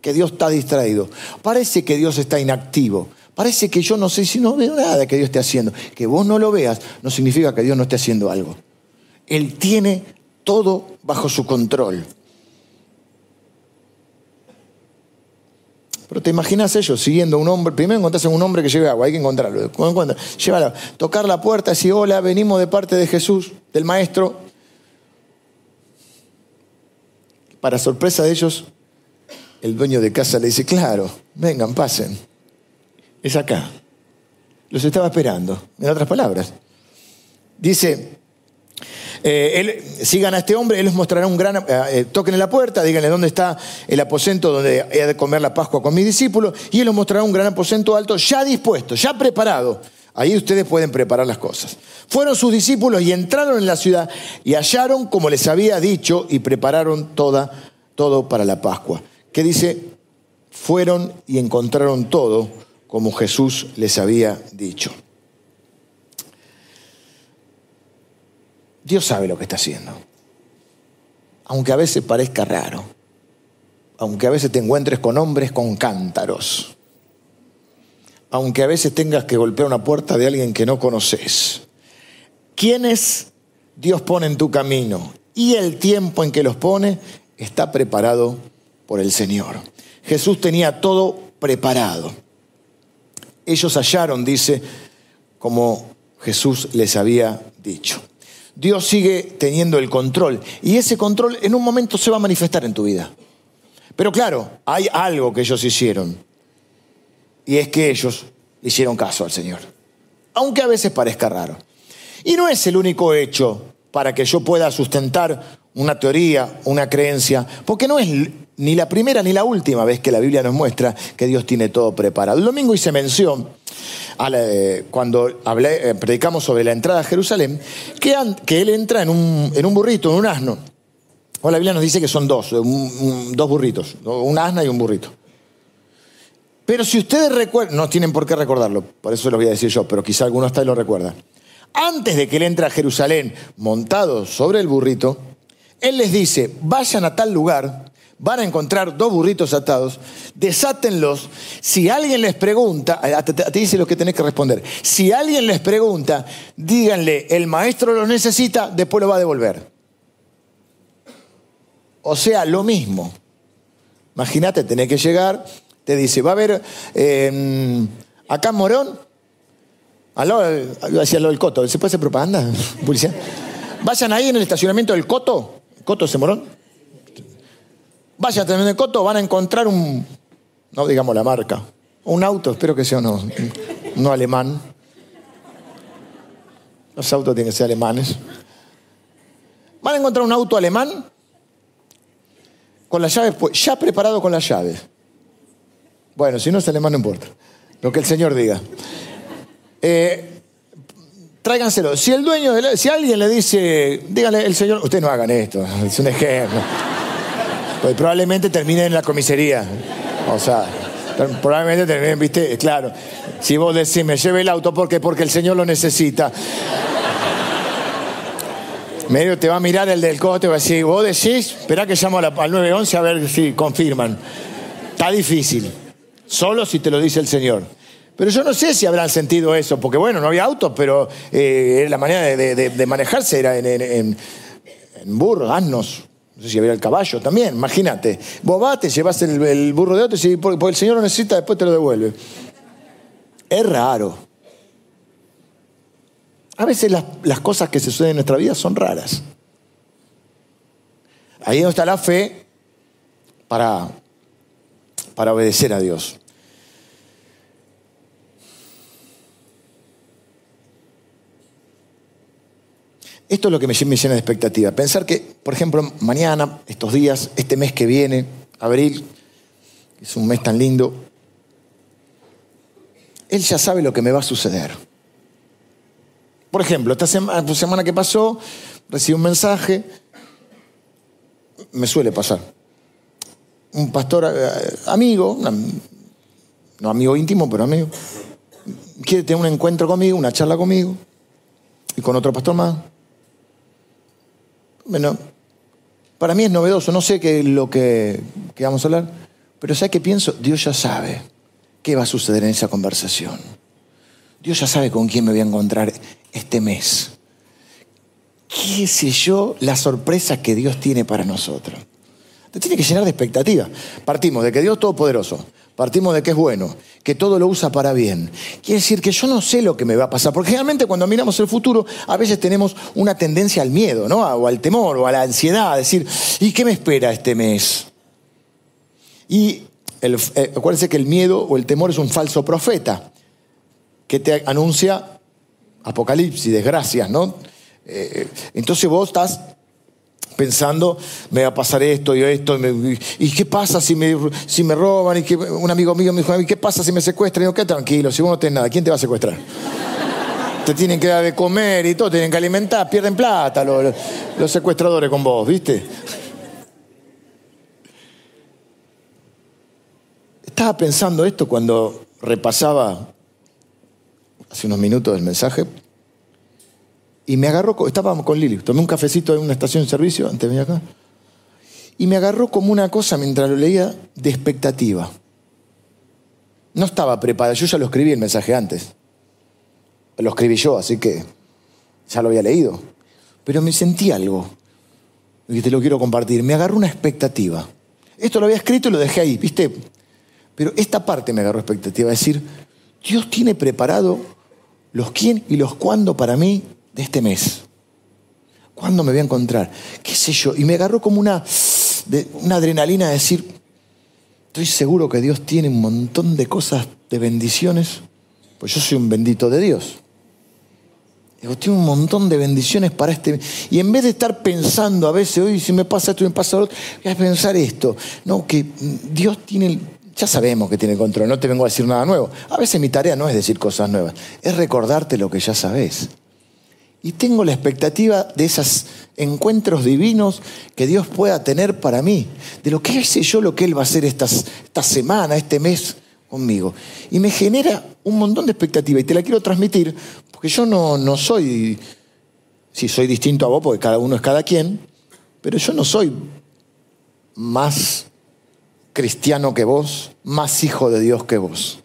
que Dios está distraído, parece que Dios está inactivo, parece que yo no sé si no veo nada que Dios esté haciendo. Que vos no lo veas no significa que Dios no esté haciendo algo. Él tiene todo bajo su control. Pero te imaginas ellos siguiendo a un hombre, primero encontrás un hombre que lleve agua, hay que encontrarlo. Llévalo, tocar la puerta, decir, hola, venimos de parte de Jesús, del Maestro. Para sorpresa de ellos, el dueño de casa le dice, claro, vengan, pasen. Es acá. Los estaba esperando. En otras palabras. Dice, eh, él, sigan a este hombre, él les mostrará un gran... Eh, eh, toquen en la puerta, díganle dónde está el aposento donde he de comer la Pascua con mis discípulos, y él les mostrará un gran aposento alto ya dispuesto, ya preparado. Ahí ustedes pueden preparar las cosas. Fueron sus discípulos y entraron en la ciudad y hallaron como les había dicho y prepararon toda, todo para la Pascua. ¿Qué dice? Fueron y encontraron todo como Jesús les había dicho. Dios sabe lo que está haciendo. Aunque a veces parezca raro. Aunque a veces te encuentres con hombres con cántaros. Aunque a veces tengas que golpear una puerta de alguien que no conoces. ¿Quiénes Dios pone en tu camino? Y el tiempo en que los pone está preparado por el Señor. Jesús tenía todo preparado. Ellos hallaron, dice, como Jesús les había dicho. Dios sigue teniendo el control y ese control en un momento se va a manifestar en tu vida. Pero claro, hay algo que ellos hicieron y es que ellos hicieron caso al Señor, aunque a veces parezca raro. Y no es el único hecho para que yo pueda sustentar una teoría, una creencia, porque no es ni la primera ni la última vez que la Biblia nos muestra que Dios tiene todo preparado. El domingo hice mención eh, cuando eh, predicamos sobre la entrada a Jerusalén, que, él entra en un, en un, burrito, en un asno. O la Biblia nos dice que son dos, dos burritos, un asna y un burrito. Pero si ustedes recuerdan, no tienen por qué recordarlo, por eso lo voy a decir yo, pero quizá alguno está lo recuerda. Antes de que él entre a Jerusalén montado sobre el burrito, él les dice, vayan a tal lugar van a encontrar dos burritos atados, desátenlos. Si alguien les pregunta, te, dice lo que tenés que responder. Si alguien les pregunta, díganle, el maestro los necesita, después lo va a devolver. O sea, lo mismo. Imagínate, tenés que llegar, te dice, va a haber em, acá en Morón, hacia lo del Coto, ¿se puede hacer propaganda? Policía. Vayan ahí en el estacionamiento del Coto, Coto ese Morón, Vayan a el Coto, van a encontrar un, no digamos la marca, un auto, espero que sea uno, no alemán. Los autos tienen que ser alemanes. Van a encontrar un auto alemán con las llaves, ya preparado con las llaves. Bueno, si no es alemán no importa, lo que el Señor diga. Eh, tráiganselo. Si el dueño, de si alguien le dice, dígale, el Señor, ustedes no hagan esto, es un ejemplo. Pues probablemente terminen en la comisaría. O sea, probablemente terminen, viste, claro. Si vos decís, me lleve el auto, ¿por qué? Porque el Señor lo necesita. Medio te va a mirar el del coche, va a decir, vos decís, espera que llamo al 911 a ver si confirman. Está difícil. Solo si te lo dice el Señor. Pero yo no sé si habrán sentido eso, porque bueno, no había autos, pero eh, la manera de, manejarse era en, en, en burros, asnos, no sé si había el caballo también, imagínate. Vos vas, te llevas el, burro de otro y porque el Señor lo necesita, después te lo devuelve. Es raro. A veces las, las cosas que se suceden en nuestra vida son raras. Ahí no está la fe para, para obedecer a Dios. Esto es lo que me, llena de expectativa. Pensar que, por ejemplo, mañana, estos días, este mes que viene, abril, es un mes tan lindo, Él ya sabe lo que me va a suceder. Por ejemplo, esta semana, semana que pasó, recibí un mensaje, me suele pasar. Un pastor eh, amigo, no amigo íntimo, pero amigo, quiere tener un encuentro conmigo, una charla conmigo, y con otro pastor más. Bueno, para mí es novedoso, no sé qué es lo que, vamos a hablar, pero ¿sabe qué pienso? Dios ya sabe qué va a suceder en esa conversación. Dios ya sabe con quién me voy a encontrar este mes. ¿Qué sé yo la sorpresa que Dios tiene para nosotros? Te tiene que llenar de expectativa. Partimos de que Dios es todopoderoso, partimos de que es bueno, que todo lo usa para bien. Quiere decir que yo no sé lo que me va a pasar, porque generalmente cuando miramos el futuro a veces tenemos una tendencia al miedo, ¿no? O al temor, o a la ansiedad, a decir, ¿y qué me espera este mes? Y el, eh, acuérdense que el miedo o el temor es un falso profeta que te anuncia apocalipsis, desgracias, ¿no? Eh, entonces vos estás pensando, me va a pasar esto y esto, y, qué pasa si me, si me roban, y que un amigo mío me dijo, ¿qué pasa si me secuestran? Y yo, qué tranquilo, si vos no tenés nada, ¿quién te va a secuestrar? te tienen que dar de comer y todo, tienen que alimentar, pierden plata los, los secuestradores con vos, ¿viste? Estaba pensando esto cuando repasaba hace unos minutos el mensaje y me agarró, estábamos con Lili, tomé un cafecito en una estación de servicio antes de venir acá, y me agarró como una cosa mientras lo leía de expectativa. No estaba preparada, yo ya lo escribí el mensaje antes. Lo escribí yo, así que ya lo había leído. Pero me sentí algo, y te lo quiero compartir. Me agarró una expectativa. Esto lo había escrito y lo dejé ahí, ¿viste? Pero esta parte me agarró expectativa, es decir, Dios tiene preparado los quién y los cuándo para mí de este mes. ¿Cuándo me voy a encontrar? ¿Qué sé yo? Y me agarró como una, una adrenalina de decir, estoy seguro que Dios tiene un montón de cosas, de bendiciones, pues yo soy un bendito de Dios. Digo, tiene un montón de bendiciones para este. Y en vez de estar pensando a veces, hoy si me pasa esto, me pasa lo otro, voy a pensar esto. No, que Dios tiene ya sabemos que tiene control, no te vengo a decir nada nuevo. A veces mi tarea no es decir cosas nuevas, es recordarte lo que ya sabes. Y tengo la expectativa de esos encuentros divinos que Dios pueda tener para mí, de lo que sé yo, lo que Él va a hacer esta semana, este mes conmigo. Y me genera un montón de expectativa y te la quiero transmitir, porque yo no, no soy, si soy distinto a vos, porque cada uno es cada quien, pero yo no soy más cristiano que vos, más hijo de Dios que vos.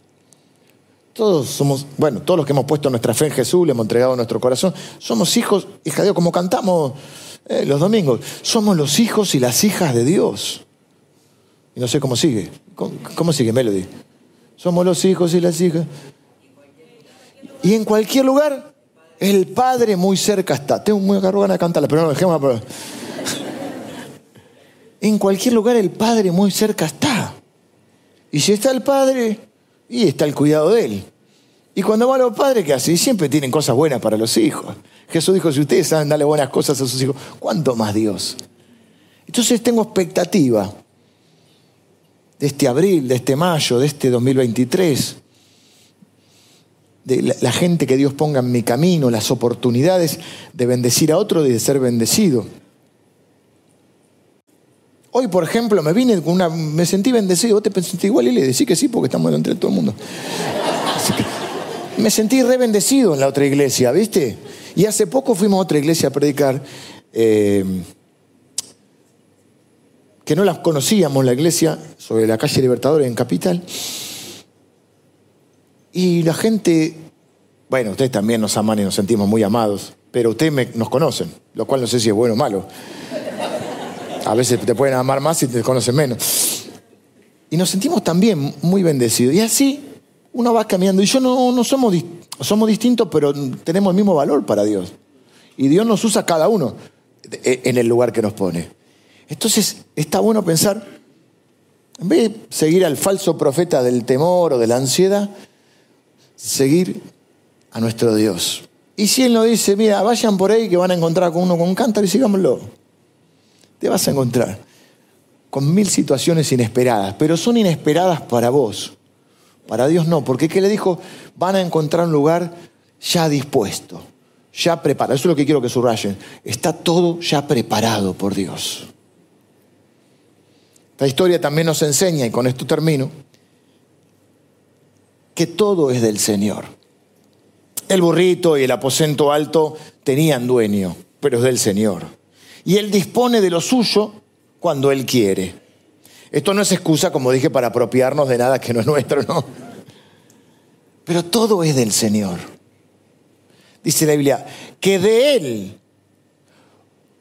Todos somos, bueno, todos los que hemos puesto nuestra fe en Jesús, le hemos entregado nuestro corazón, somos hijos, hija de Dios, como cantamos eh, los domingos, somos los hijos y las hijas de Dios. Y no sé cómo sigue. ¿Cómo, sigue Melody? Somos los hijos y las hijas. Y en cualquier lugar, el Padre muy cerca está. Tengo muy ganas de cantarla, pero no, dejémosla. En cualquier lugar el Padre muy cerca está. Y si está el Padre, y está el cuidado de Él. Y cuando van los padres, ¿qué hacen? Siempre tienen cosas buenas para los hijos. Jesús dijo, si ustedes saben darle buenas cosas a sus hijos, ¿cuánto más Dios? Entonces tengo expectativa de este abril, de este mayo, de este 2023, de la, la gente que Dios ponga en mi camino, las oportunidades de bendecir a otro y de ser bendecido. Hoy, por ejemplo, me vine con una. Me sentí bendecido. ¿Vos te pensaste igual y le decís que sí porque estamos entre todo el mundo? me sentí re bendecido en la otra iglesia, ¿viste? Y hace poco fuimos a otra iglesia a predicar. Eh, que no las conocíamos, la iglesia, sobre la calle Libertadores en Capital. Y la gente, bueno, ustedes también nos aman y nos sentimos muy amados, pero ustedes nos conocen, lo cual no sé si es bueno o malo. A veces te pueden amar más y te conocen menos. Y nos sentimos también muy bendecidos. Y así uno va caminando. Y yo no, no somos, somos distintos, pero tenemos el mismo valor para Dios. Y Dios nos usa cada uno en el lugar que nos pone. Entonces está bueno pensar, en vez de seguir al falso profeta del temor o de la ansiedad, seguir a nuestro Dios. Y si Él nos dice, mira, vayan por ahí que van a encontrar con uno con un cántaro y sigámoslo te vas a encontrar con mil situaciones inesperadas, pero son inesperadas para vos. Para Dios no, porque ¿qué le dijo? Van a encontrar un lugar ya dispuesto, ya preparado. Eso es lo que quiero que subrayen. Está todo ya preparado por Dios. Esta historia también nos enseña, y con esto termino, que todo es del Señor. El burrito y el aposento alto tenían dueño, pero es del Señor y Él dispone de lo suyo cuando Él quiere. Esto no es excusa, como dije, para apropiarnos de nada que no es nuestro, no. Pero todo es del Señor. Dice la Biblia, que de Él,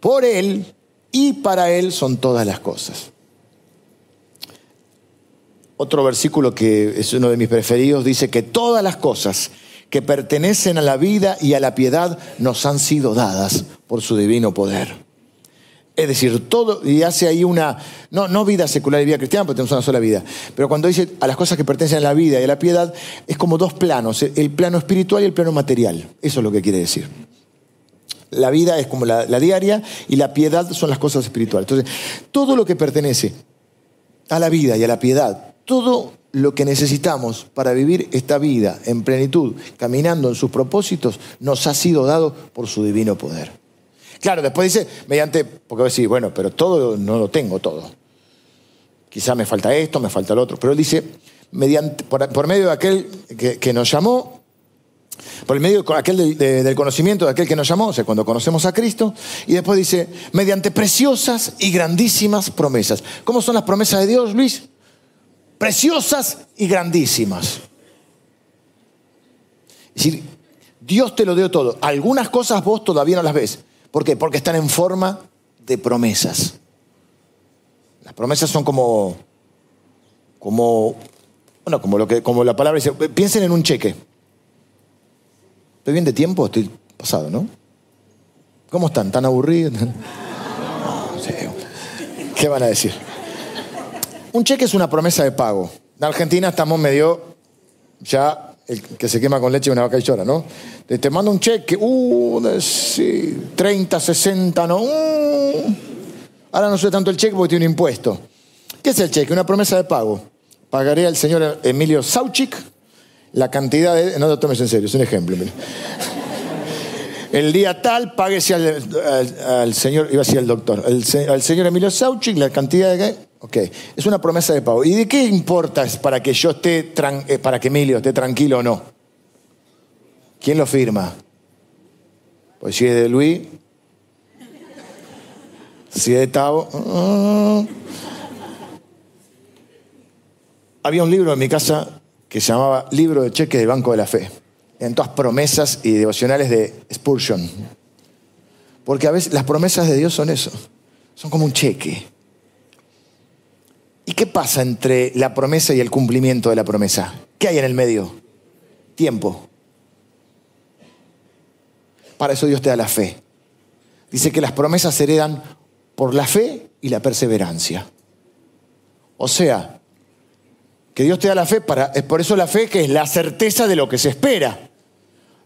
por Él y para Él son todas las cosas. Otro versículo que es uno de mis preferidos dice que todas las cosas que pertenecen a la vida y a la piedad nos han sido dadas por su divino poder. Es decir, todo, y hace ahí una, no, no vida secular y vida cristiana, porque tenemos una sola vida, pero cuando dice a las cosas que pertenecen a la vida y a la piedad, es como dos planos, el plano espiritual y el plano material. Eso es lo que quiere decir. La vida es como la, la diaria y la piedad son las cosas espirituales. Entonces, todo lo que pertenece a la vida y a la piedad, todo lo que necesitamos para vivir esta vida en plenitud, caminando en sus propósitos, nos ha sido dado por su divino poder. Claro, después dice, mediante, porque voy a decir, bueno, pero todo no lo tengo todo. Quizá me falta esto, me falta lo otro. Pero él dice, mediante, por, medio de aquel que, nos llamó, por el medio de aquel del, conocimiento de aquel que nos llamó, o sea, cuando conocemos a Cristo, y después dice, mediante preciosas y grandísimas promesas. ¿Cómo son las promesas de Dios, Luis? Preciosas y grandísimas. Es decir, Dios te lo dio todo. Algunas cosas vos todavía no las ves, ¿Por qué? Porque están en forma de promesas. Las promesas son como, como, bueno, como, lo que, como la palabra dice, piensen en un cheque. ¿Estoy bien de tiempo? Estoy pasado, ¿no? ¿Cómo están? ¿Tan aburridos? ¿Qué van a decir? Un cheque es una promesa de pago. En Argentina estamos medio ya el que se quema con leche y una vaca y llora, ¿no? Te, mando un cheque, uh, sí, 30, 60, no. Uh. Ahora no sé tanto el cheque porque tiene un impuesto. ¿Qué es el cheque? Una promesa de pago. Pagaré al señor Emilio Sauchik la cantidad de. No lo tomes en serio, es un ejemplo. El día tal, páguese al, señor, iba a decir al doctor, al, señor Emilio Sauchik la cantidad de. Ok, es una promesa de pago. ¿Y de qué importa para que yo esté, eh, para que Emilio esté tranquilo o no? ¿Quién lo firma? Pues si es de Luis, si es de Tavo. Ah. Había un libro en mi casa que se llamaba Libro de Cheques del Banco de la Fe. En todas promesas y devocionales de Spurgeon. Porque a veces las promesas de Dios son eso. Son como un cheque. ¿Y qué pasa entre la promesa y el cumplimiento de la promesa? ¿Qué hay en el medio? Tiempo. Para eso Dios te da la fe. Dice que las promesas se heredan por la fe y la perseverancia. O sea, que Dios te da la fe para, es por eso la fe que es la certeza de lo que se espera.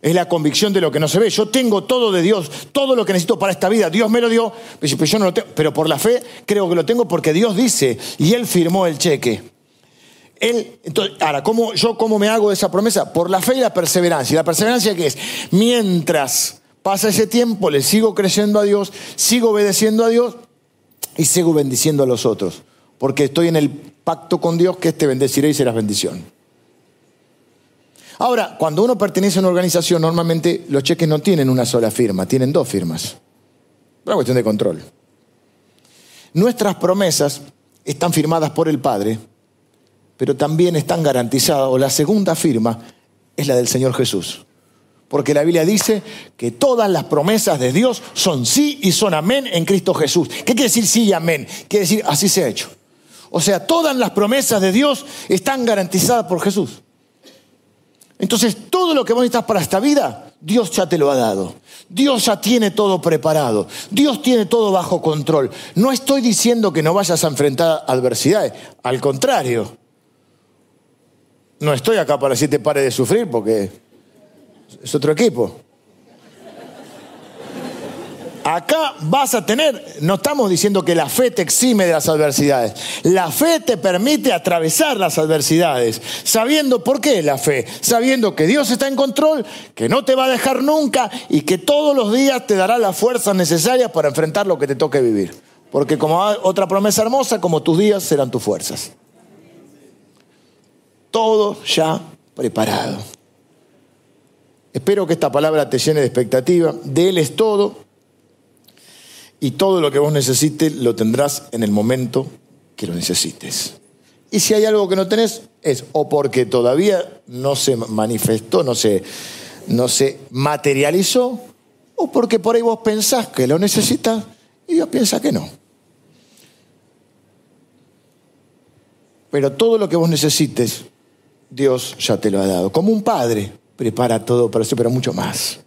Es la convicción de lo que no se ve. Yo tengo todo de Dios, todo lo que necesito para esta vida. Dios me lo dio, pero por la fe creo que lo tengo porque Dios dice y Él firmó el cheque. Él, entonces, ahora, ¿cómo, ¿yo cómo me hago esa promesa? Por la fe y la perseverancia. ¿Y la perseverancia qué es? Mientras pasa ese tiempo, le sigo creyendo a Dios, sigo obedeciendo a Dios y sigo bendiciendo a los otros. Porque estoy en el pacto con Dios que te bendeciré y serás bendición. Ahora, cuando uno pertenece a una organización, normalmente los cheques no tienen una sola firma, tienen dos firmas. Una cuestión de control. Nuestras promesas están firmadas por el Padre, pero también están garantizadas, o la segunda firma es la del Señor Jesús. Porque la Biblia dice que todas las promesas de Dios son sí y son amén en Cristo Jesús. ¿Qué quiere decir sí y amén? Quiere decir así se ha hecho. O sea, todas las promesas de Dios están garantizadas por Jesús. Entonces, todo lo que vos necesitas para esta vida, Dios ya te lo ha dado. Dios ya tiene todo preparado. Dios tiene todo bajo control. No estoy diciendo que no vayas a enfrentar adversidades. Al contrario. No estoy acá para decirte pare de sufrir porque es otro equipo. Acá vas a tener, no estamos diciendo que la fe te exime de las adversidades. La fe te permite atravesar las adversidades. Sabiendo por qué la fe. Sabiendo que Dios está en control, que no te va a dejar nunca y que todos los días te dará las fuerzas necesarias para enfrentar lo que te toque vivir. Porque como otra promesa hermosa, como tus días serán tus fuerzas. Todo ya preparado. Espero que esta palabra te llene de expectativa. De Él es todo y todo lo que vos necesites lo tendrás en el momento que lo necesites. Y si hay algo que no tenés, es o porque todavía no se manifestó, no se, no se materializó, o porque por ahí vos pensás que lo necesitas y Dios piensa que no. Pero todo lo que vos necesites, Dios ya te lo ha dado. Como un padre prepara todo para eso, pero mucho más.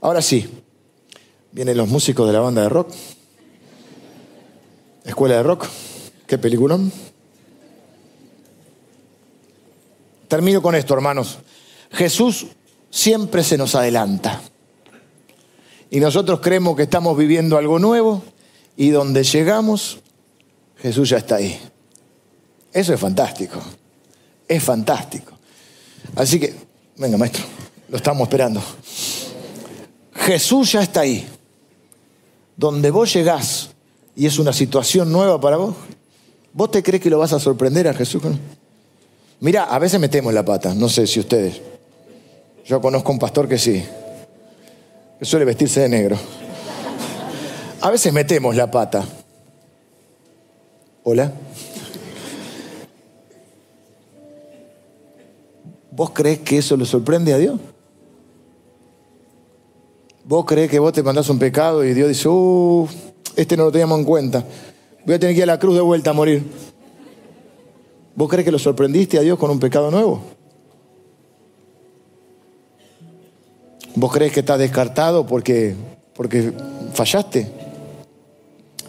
Ahora sí, Vienen los músicos de la banda de rock. Escuela de Rock. Qué peliculón. Termino con esto, hermanos. Jesús siempre se nos adelanta. Y nosotros creemos que estamos viviendo algo nuevo y donde llegamos, Jesús ya está ahí. Eso es fantástico. Es fantástico. Así que, venga maestro, lo estamos esperando. Jesús ya está ahí. Donde vos llegás y es una situación nueva para vos, ¿vos te crees que lo vas a sorprender a Jesús? Mira, a veces metemos la pata, no sé si ustedes. Yo conozco un pastor que sí, que suele vestirse de negro. A veces metemos la pata. Hola. ¿Vos crees que eso le sorprende a Dios? ¿Vos crees que vos te mandás un pecado y Dios dice, uh, este no lo teníamos en cuenta? Voy a tener que ir a la cruz de vuelta a morir. ¿Vos crees que lo sorprendiste a Dios con un pecado nuevo? ¿Vos crees que estás descartado porque, porque fallaste?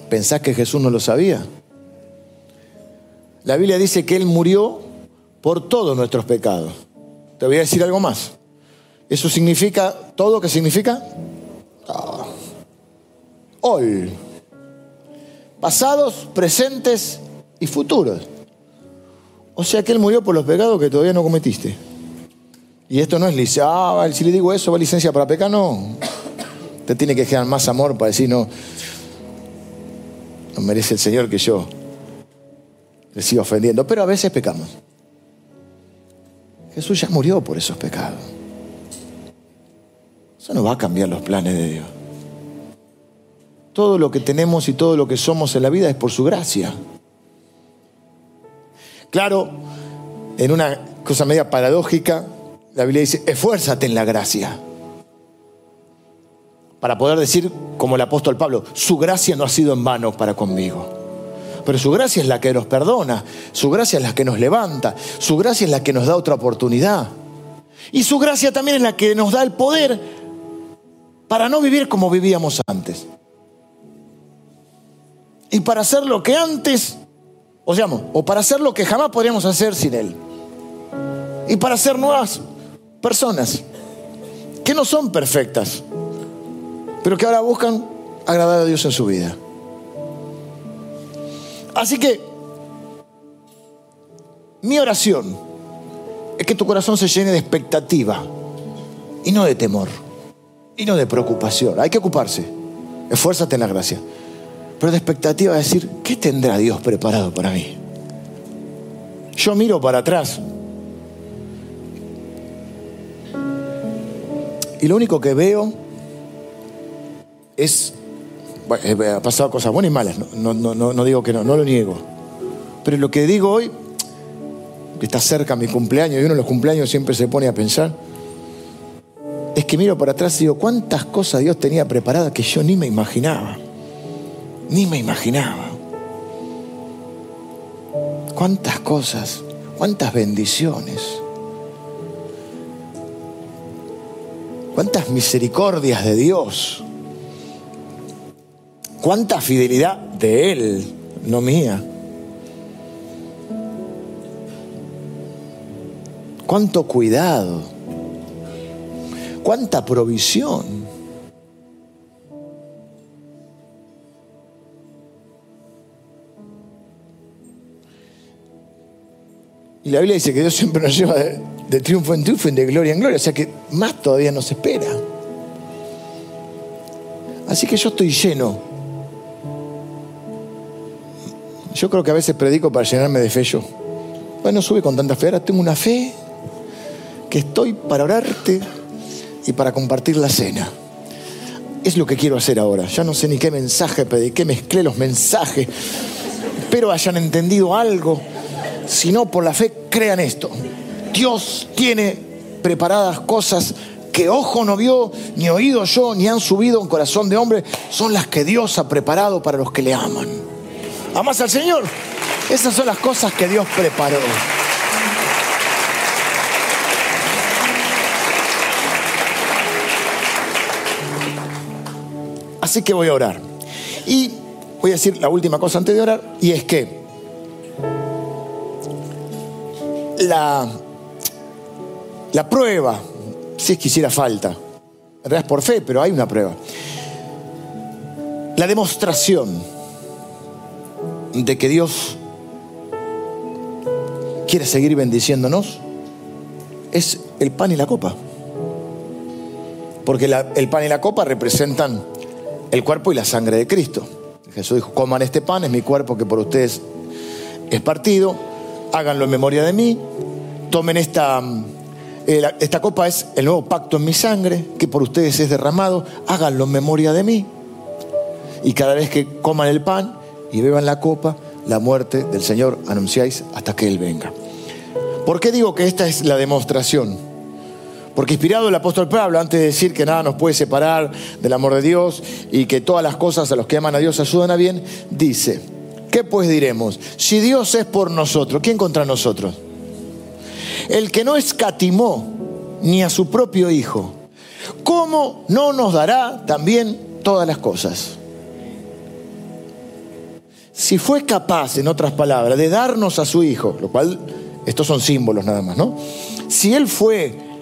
¿Pensás que Jesús no lo sabía? La Biblia dice que Él murió por todos nuestros pecados. Te voy a decir algo más. ¿Eso significa todo? ¿Qué significa? Ah. All. Pasados, presentes y futuros. O sea que Él murió por los pecados que todavía no cometiste. Y esto no es licencia. Ah, si le digo eso, ¿va licencia para pecar? No. Te tiene que quedar más amor para decir, no, no merece el Señor que yo le siga ofendiendo. Pero a veces pecamos. Jesús ya murió por esos pecados. Eso no va a cambiar los planes de Dios. Todo lo que tenemos y todo lo que somos en la vida es por su gracia. Claro, en una cosa media paradójica, la Biblia dice, esfuérzate en la gracia. Para poder decir, como el apóstol Pablo, su gracia no ha sido en vano para conmigo. Pero su gracia es la que nos perdona, su gracia es la que nos levanta, su gracia es la que nos da otra oportunidad. Y su gracia también es la que nos da el poder para no vivir como vivíamos antes. Y para hacer lo que antes o sea, o para hacer lo que jamás podríamos hacer sin Él. Y para ser nuevas personas que no son perfectas, pero que ahora buscan agradar a Dios en su vida. Así que mi oración es que tu corazón se llene de expectativa y no de temor y no de preocupación. Hay que ocuparse. Esfuérzate en la gracia pero de expectativa de decir, ¿qué tendrá Dios preparado para mí? Yo miro para atrás y lo único que veo es, bueno, ha pasado cosas buenas y malas, no, no digo que no, no lo niego, pero lo que digo hoy, que está cerca mi cumpleaños y uno de los cumpleaños siempre se pone a pensar, es que miro para atrás y digo, ¿cuántas cosas Dios tenía preparadas que yo ni me imaginaba? Ni me imaginaba. Cuántas cosas, cuántas bendiciones, cuántas misericordias de Dios, cuánta fidelidad de Él, no mía. Cuánto cuidado, cuánta provisión. Y la Biblia dice que Dios siempre nos lleva de, triunfo en triunfo y de gloria en gloria. O sea que más todavía nos espera. Así que yo estoy lleno. Yo creo que a veces predico para llenarme de fe yo. Bueno, sube con tanta fe. Ahora tengo una fe que estoy para orarte y para compartir la cena. Es lo que quiero hacer ahora. Ya no sé ni qué mensaje qué mezclé los mensajes. Espero hayan entendido algo sino por la fe, crean esto. Dios tiene preparadas cosas que ojo no vio, ni oído yo, ni han subido en corazón de hombre, son las que Dios ha preparado para los que le aman. ¿Amas al Señor? Esas son las cosas que Dios preparó. Así que voy a orar. Y voy a decir la última cosa antes de orar, y es que la, la prueba, si es que hiciera falta, en realidad es por fe, pero hay una prueba. La demostración de que Dios quiere seguir bendiciéndonos es el pan y la copa. Porque el pan y la copa representan el cuerpo y la sangre de Cristo. Jesús dijo, coman este pan, es mi cuerpo que por ustedes es partido, háganlo en memoria de mí, tomen esta, eh, esta copa, es el nuevo pacto en mi sangre, que por ustedes es derramado, háganlo en memoria de mí. Y cada vez que coman el pan y beban la copa, la muerte del Señor anunciáis hasta que Él venga. ¿Por qué digo que esta es la demostración? Porque inspirado el apóstol Pablo, antes de decir que nada nos puede separar del amor de Dios y que todas las cosas a los que aman a Dios ayudan a bien, dice, ¿qué pues diremos? Si Dios es por nosotros, ¿quién contra nosotros? El que no escatimó ni a su propio Hijo, ¿cómo no nos dará también todas las cosas? Si fue capaz, en otras palabras, de darnos a su Hijo, lo cual estos son símbolos nada más, ¿no? Si Él fue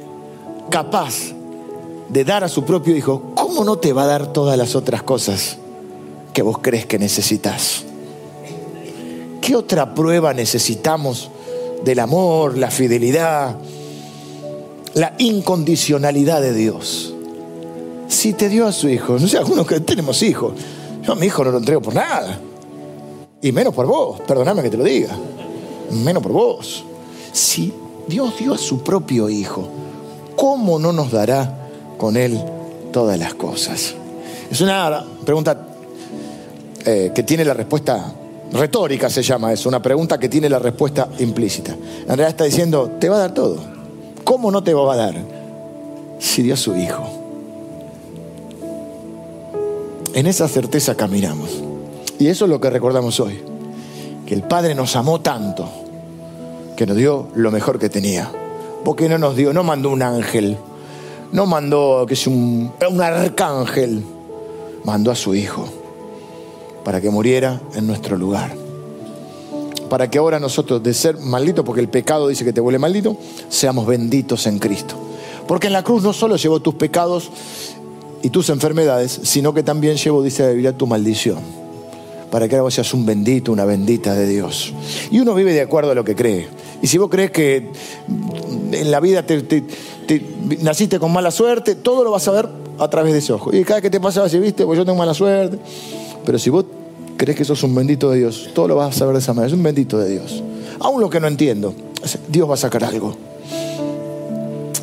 capaz de dar a su propio hijo, ¿cómo no te va a dar todas las otras cosas que vos crees que necesitas? ¿Qué otra prueba necesitamos del amor, la fidelidad, la incondicionalidad de Dios? Si te dio a su hijo, no sé, algunos que tenemos hijos, yo a mi hijo no lo entrego por nada, y menos por vos, perdóname que te lo diga, menos por vos. Si Dios dio a su propio hijo, ¿cómo no nos dará con Él todas las cosas? Es una pregunta eh, que tiene la respuesta retórica, se llama eso, una pregunta que tiene la respuesta implícita. En realidad está diciendo, te va a dar todo. ¿Cómo no te va a dar si dio su Hijo? En esa certeza caminamos. Y eso es lo que recordamos hoy. Que el Padre nos amó tanto que nos dio lo mejor que tenía porque no nos dio, no mandó un ángel, no mandó que es un, arcángel, mandó a su hijo para que muriera en nuestro lugar. Para que ahora nosotros, de ser malditos, porque el pecado dice que te vuelve maldito, seamos benditos en Cristo. Porque en la cruz no solo llevó tus pecados y tus enfermedades, sino que también llevó, dice la Biblia, tu maldición. Para que ahora seas un bendito, una bendita de Dios. Y uno vive de acuerdo a lo que cree. Y si vos crees que en la vida te, naciste con mala suerte, todo lo vas a ver a través de ese ojo. Y cada vez que te pasa así, viste, pues yo tengo mala suerte. Pero si vos crees que sos un bendito de Dios, todo lo vas a saber de esa manera. Es un bendito de Dios. Aún lo que no entiendo, Dios va a sacar algo.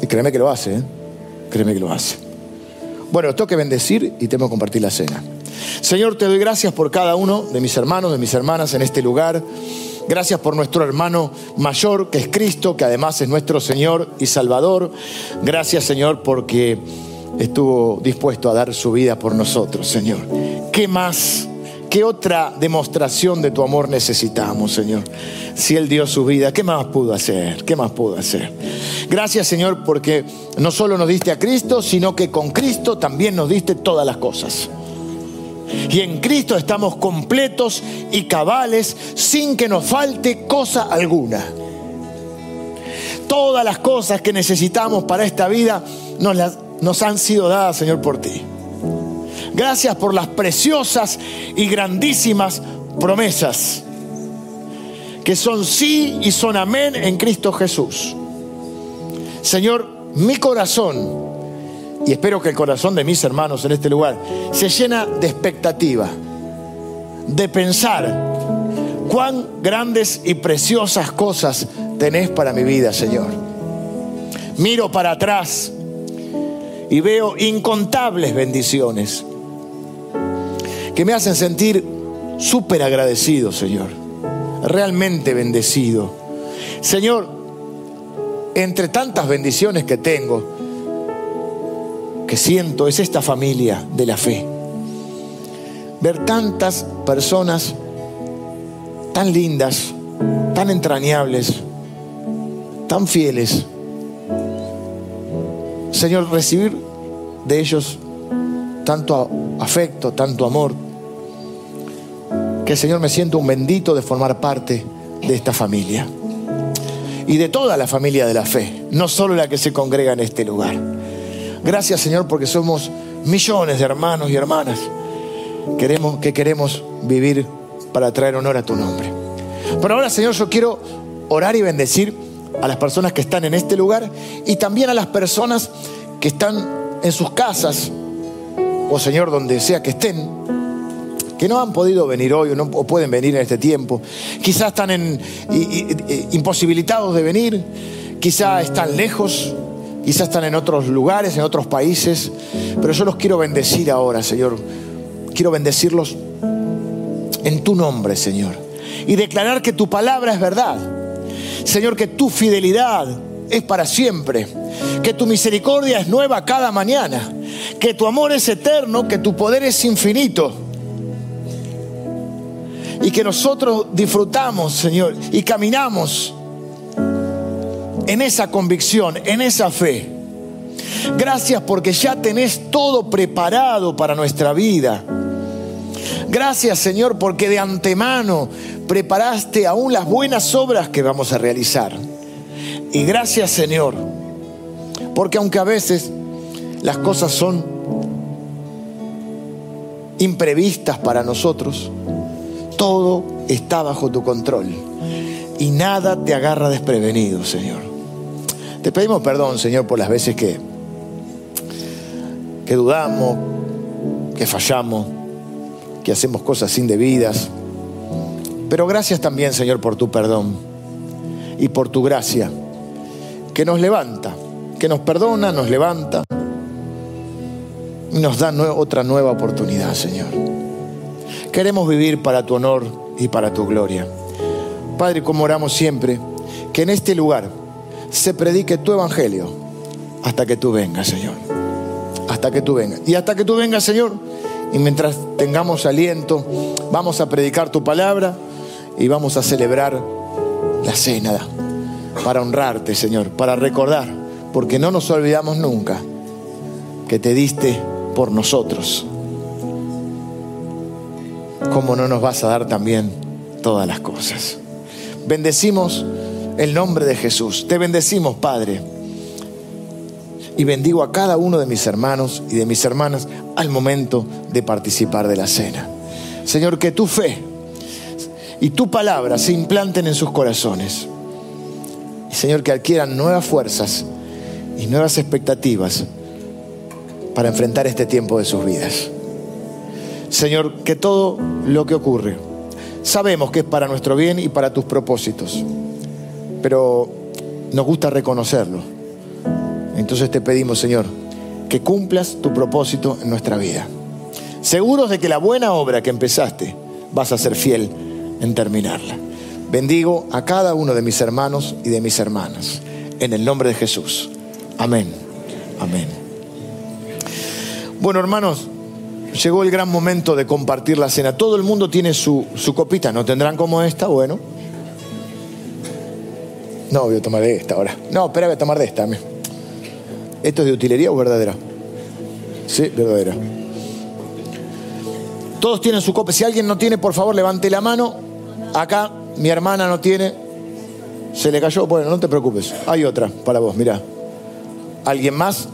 Y créeme que lo hace, ¿eh? créeme que lo hace. Bueno, tengo que bendecir y tengo que compartir la cena. Señor, te doy gracias por cada uno de mis hermanos, de mis hermanas en este lugar. Gracias por nuestro hermano mayor, que es Cristo, que además es nuestro Señor y Salvador. Gracias, Señor, porque estuvo dispuesto a dar su vida por nosotros, Señor. ¿Qué más? ¿Qué otra demostración de tu amor necesitamos, Señor? Si Él dio su vida, ¿qué más pudo hacer? ¿Qué más pudo hacer? Gracias, Señor, porque no solo nos diste a Cristo, sino que con Cristo también nos diste todas las cosas. Y en Cristo estamos completos y cabales sin que nos falte cosa alguna. Todas las cosas que necesitamos para esta vida nos, las, nos han sido dadas, Señor, por ti. Gracias por las preciosas y grandísimas promesas que son sí y son amén en Cristo Jesús. Señor, mi corazón y espero que el corazón de mis hermanos en este lugar se llena de expectativa, de pensar cuán grandes y preciosas cosas tenés para mi vida, Señor. Miro para atrás y veo incontables bendiciones que me hacen sentir súper agradecido, Señor. Realmente bendecido. Señor, entre tantas bendiciones que tengo, que siento es esta familia de la fe. Ver tantas personas tan lindas, tan entrañables, tan fieles. Señor, recibir de ellos tanto afecto, tanto amor. que Señor me siento un bendito de formar parte de esta familia y de toda la familia de la fe, no solo la que se congrega en este lugar. Gracias Señor porque somos millones de hermanos y hermanas queremos, que queremos vivir para traer honor a tu nombre. Pero ahora Señor yo quiero orar y bendecir a las personas que están en este lugar y también a las personas que están en sus casas o Señor donde sea que estén que no han podido venir hoy o no pueden venir en este tiempo. Quizás están en, imposibilitados de venir, quizás están lejos, quizás están en otros lugares, en otros países, pero yo los quiero bendecir ahora, Señor. Quiero bendecirlos en tu nombre, Señor. Y declarar que tu palabra es verdad. Señor, que tu fidelidad es para siempre, que tu misericordia es nueva cada mañana, que tu amor es eterno, que tu poder es infinito y que nosotros disfrutamos, Señor, y caminamos en esa convicción, en esa fe. Gracias porque ya tenés todo preparado para nuestra vida. Gracias Señor porque de antemano preparaste aún las buenas obras que vamos a realizar. Y gracias Señor porque aunque a veces las cosas son imprevistas para nosotros, todo está bajo tu control y nada te agarra desprevenido, Señor. Te pedimos perdón, Señor, por las veces que, que dudamos, que fallamos, que hacemos cosas indebidas. Pero gracias también, Señor, por tu perdón y por tu gracia, que nos levanta, que nos perdona, nos levanta y nos da otra nueva oportunidad, Señor. Queremos vivir para tu honor y para tu gloria. Padre, como oramos siempre, que en este lugar se predique tu evangelio hasta que tú vengas, Señor. Hasta que tú vengas. Y hasta que tú vengas, Señor, y mientras tengamos aliento, vamos a predicar tu palabra y vamos a celebrar la cena para honrarte, Señor, para recordar, porque no nos olvidamos nunca que te diste por nosotros ¿cómo no nos vas a dar también todas las cosas? Bendecimos el nombre de Jesús. Te bendecimos, Padre. Y bendigo a cada uno de mis hermanos y de mis hermanas al momento de participar de la cena. Señor, que tu fe y tu palabra se implanten en sus corazones. Y Señor, que adquieran nuevas fuerzas y nuevas expectativas para enfrentar este tiempo de sus vidas. Señor, que todo lo que ocurre, sabemos que es para nuestro bien y para tus propósitos, pero nos gusta reconocerlo. Entonces te pedimos, Señor, que cumplas tu propósito en nuestra vida. Seguros de que la buena obra que empezaste vas a ser fiel en terminarla. Bendigo a cada uno de mis hermanos y de mis hermanas. En el nombre de Jesús. Amén. Amén. Bueno, hermanos, llegó el gran momento de compartir la cena. Todo el mundo tiene su, copita, ¿no tendrán como esta? Bueno. No, voy a tomar de esta ahora. No, espera, voy a tomar de esta. ¿Esto es de utilería o verdadera? Sí, verdadera. Todos tienen su copa. Si alguien no tiene, por favor, levante la mano. Acá, mi hermana no tiene. Se le cayó. Bueno, no te preocupes. Hay otra para vos, mira. ¿Alguien más?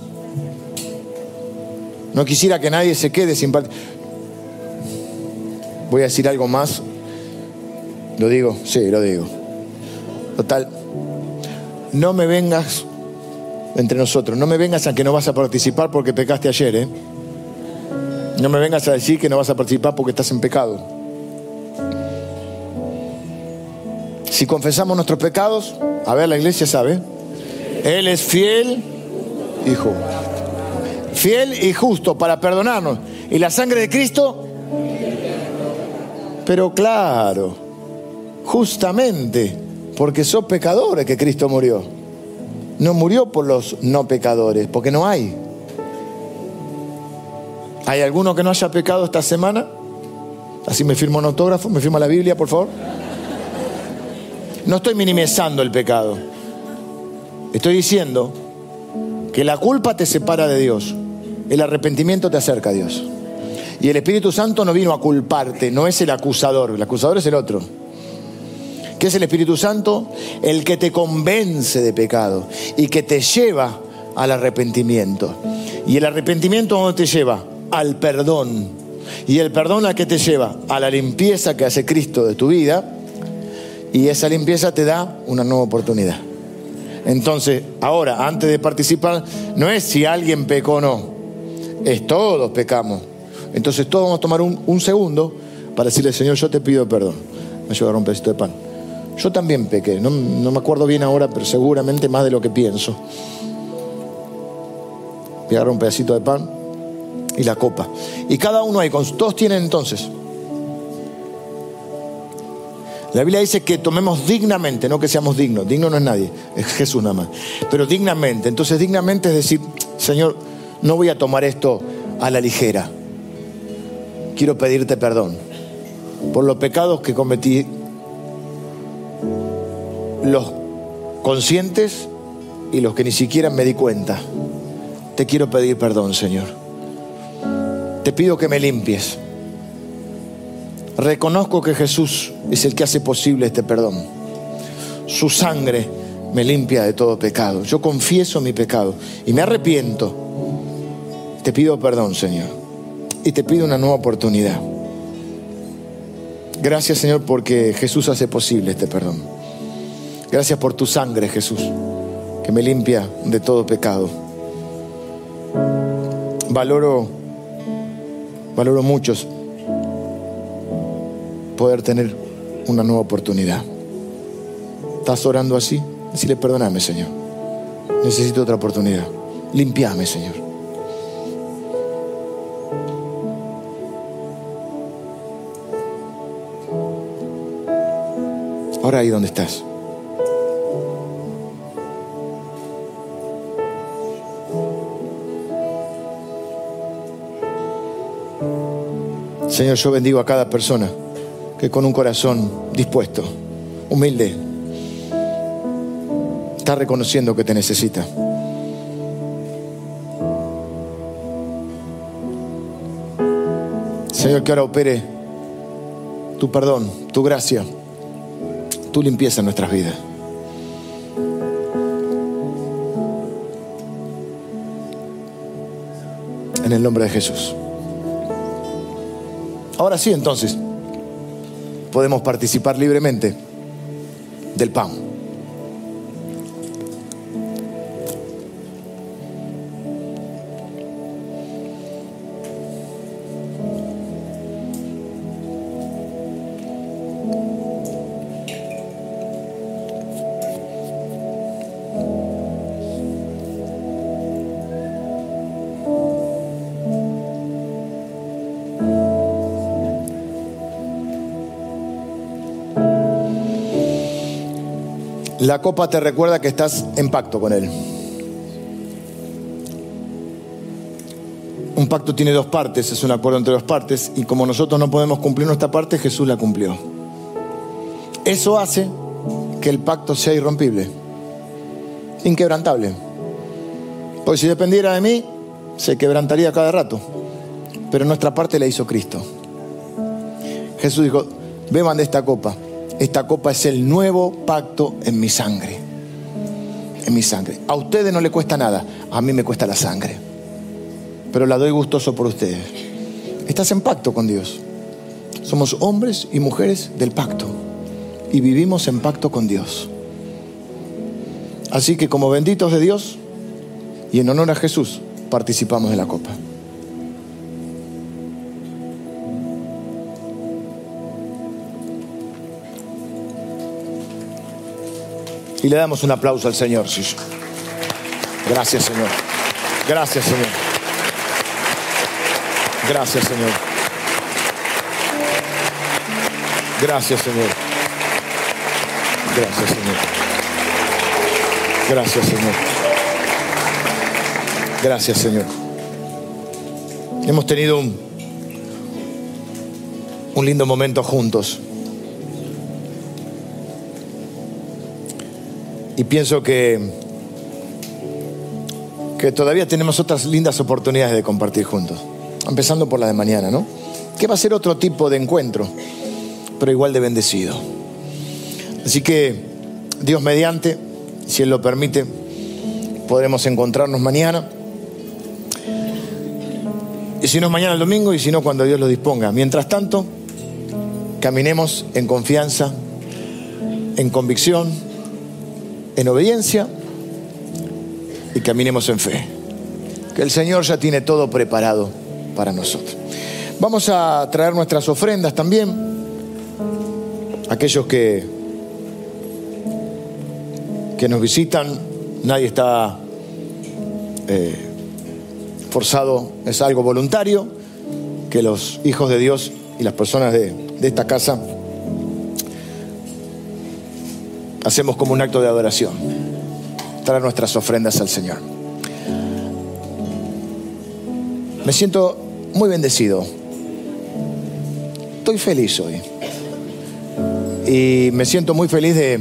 No quisiera que nadie se quede sin Voy a decir algo más. ¿Lo digo? Sí, lo digo. Total. No me vengas entre nosotros. No me vengas a que no vas a participar porque pecaste ayer, ¿eh? No me vengas a decir que no vas a participar porque estás en pecado. Si confesamos nuestros pecados, a ver, la iglesia sabe. Él es fiel, hijo fiel y justo para perdonarnos. ¿Y la sangre de Cristo? Pero claro, justamente porque sos pecadores que Cristo murió. No murió por los no pecadores, porque no hay. ¿Hay alguno que no haya pecado esta semana? Así me firmo un autógrafo, me firma la Biblia, por favor. No estoy minimizando el pecado. Estoy diciendo que la culpa te separa de Dios. El arrepentimiento te acerca a Dios. Y el Espíritu Santo no vino a culparte, no es el acusador, el acusador es el otro. ¿Qué es el Espíritu Santo? El que te convence de pecado y que te lleva al arrepentimiento. ¿Y el arrepentimiento dónde te lleva? Al perdón. ¿Y el perdón a qué te lleva? A la limpieza que hace Cristo de tu vida. Y esa limpieza te da una nueva oportunidad. Entonces, ahora, antes de participar, no es si alguien pecó o no, es todos pecamos. Entonces todos vamos a tomar un, segundo para decirle, Señor, yo te pido perdón. Me llevo un pedacito de pan. Yo también pequé, no, me acuerdo bien ahora, pero seguramente más de lo que pienso. Voy un pedacito de pan y la copa. Y cada uno ahí, todos tienen entonces la Biblia dice que tomemos dignamente, no que seamos dignos. Digno no es nadie, es Jesús nada más. Pero dignamente. Entonces dignamente es decir, Señor, no voy a tomar esto a la ligera. Quiero pedirte perdón por los pecados que cometí, los conscientes y los que ni siquiera me di cuenta. Te quiero pedir perdón, Señor. Te pido que me limpies Reconozco que Jesús es el que hace posible este perdón. Su sangre me limpia de todo pecado. Yo confieso mi pecado y me arrepiento. Te pido perdón, Señor. Y te pido una nueva oportunidad. Gracias, Señor, porque Jesús hace posible este perdón. Gracias por tu sangre, Jesús, que me limpia de todo pecado. Valoro, valoro muchos poder tener una nueva oportunidad. ¿Estás orando así? Decirle, perdóname, Señor. Necesito otra oportunidad. Limpiame, Señor. Ahora ahí donde estás. Señor, yo bendigo a cada persona que con un corazón dispuesto, humilde, está reconociendo que te necesita. Señor, que ahora opere tu perdón, tu gracia, tu limpieza en nuestras vidas. En el nombre de Jesús. Ahora sí, entonces podemos participar libremente del pan. La copa te recuerda que estás en pacto con Él. Un pacto tiene dos partes, es un acuerdo entre dos partes, y como nosotros no podemos cumplir nuestra parte, Jesús la cumplió. Eso hace que el pacto sea irrompible, inquebrantable. Porque si dependiera de mí, se quebrantaría cada rato. Pero nuestra parte la hizo Cristo. Jesús dijo, beban de esta copa esta copa es el nuevo pacto en mi sangre. En mi sangre. A ustedes no le cuesta nada, a mí me cuesta la sangre. Pero la doy gustoso por ustedes. Estás en pacto con Dios. Somos hombres y mujeres del pacto. Y vivimos en pacto con Dios. Así que como benditos de Dios y en honor a Jesús, participamos de la copa. Y le damos un aplauso al Señor. Gracias, Señor. Gracias, Señor. Gracias, Señor. Gracias, Señor. Gracias, Señor. Gracias, Señor. Gracias, Señor. Hemos tenido un, un lindo momento juntos. Y pienso que, que todavía tenemos otras lindas oportunidades de compartir juntos. empezando por la de mañana, ¿no? Que va a ser otro tipo de encuentro, pero igual de bendecido. Así que Dios mediante, si Él lo permite, podremos encontrarnos mañana. Y si no mañana el domingo, y si no cuando Dios lo disponga. Mientras tanto, caminemos en confianza, en convicción, en obediencia y caminemos en fe. Que el Señor ya tiene todo preparado para nosotros. Vamos a traer nuestras ofrendas también. Aquellos que, que nos visitan, nadie está eh, forzado, es algo voluntario, que los hijos de Dios y las personas de, de esta casa hacemos como un acto de adoración, traer nuestras ofrendas al Señor. Me siento muy bendecido. Estoy feliz hoy. Y me siento muy feliz de,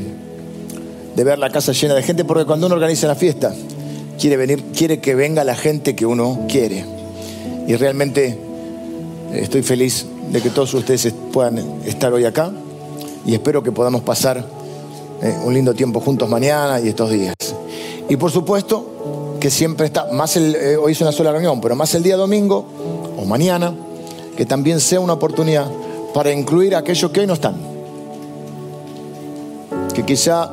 de ver la casa llena de gente, porque cuando uno organiza la fiesta, quiere venir, quiere que venga la gente que uno quiere. Y realmente estoy feliz de que todos ustedes puedan estar hoy acá y espero que podamos pasar eh, un lindo tiempo juntos mañana y estos días. Y por supuesto que siempre está, más el, eh, hoy es una sola reunión, pero más el día domingo o mañana, que también sea una oportunidad para incluir a aquellos que hoy no están. Que quizá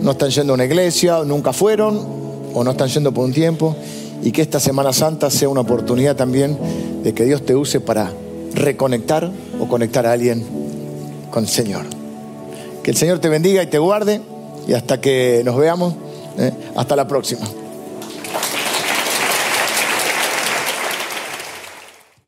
no están yendo a una iglesia, nunca fueron, o no están yendo por un tiempo, y que esta Semana Santa sea una oportunidad también de que Dios te use para reconectar o conectar a alguien con el Señor. El Señor te bendiga y te guarde, y hasta que nos veamos, ¿eh? hasta la próxima.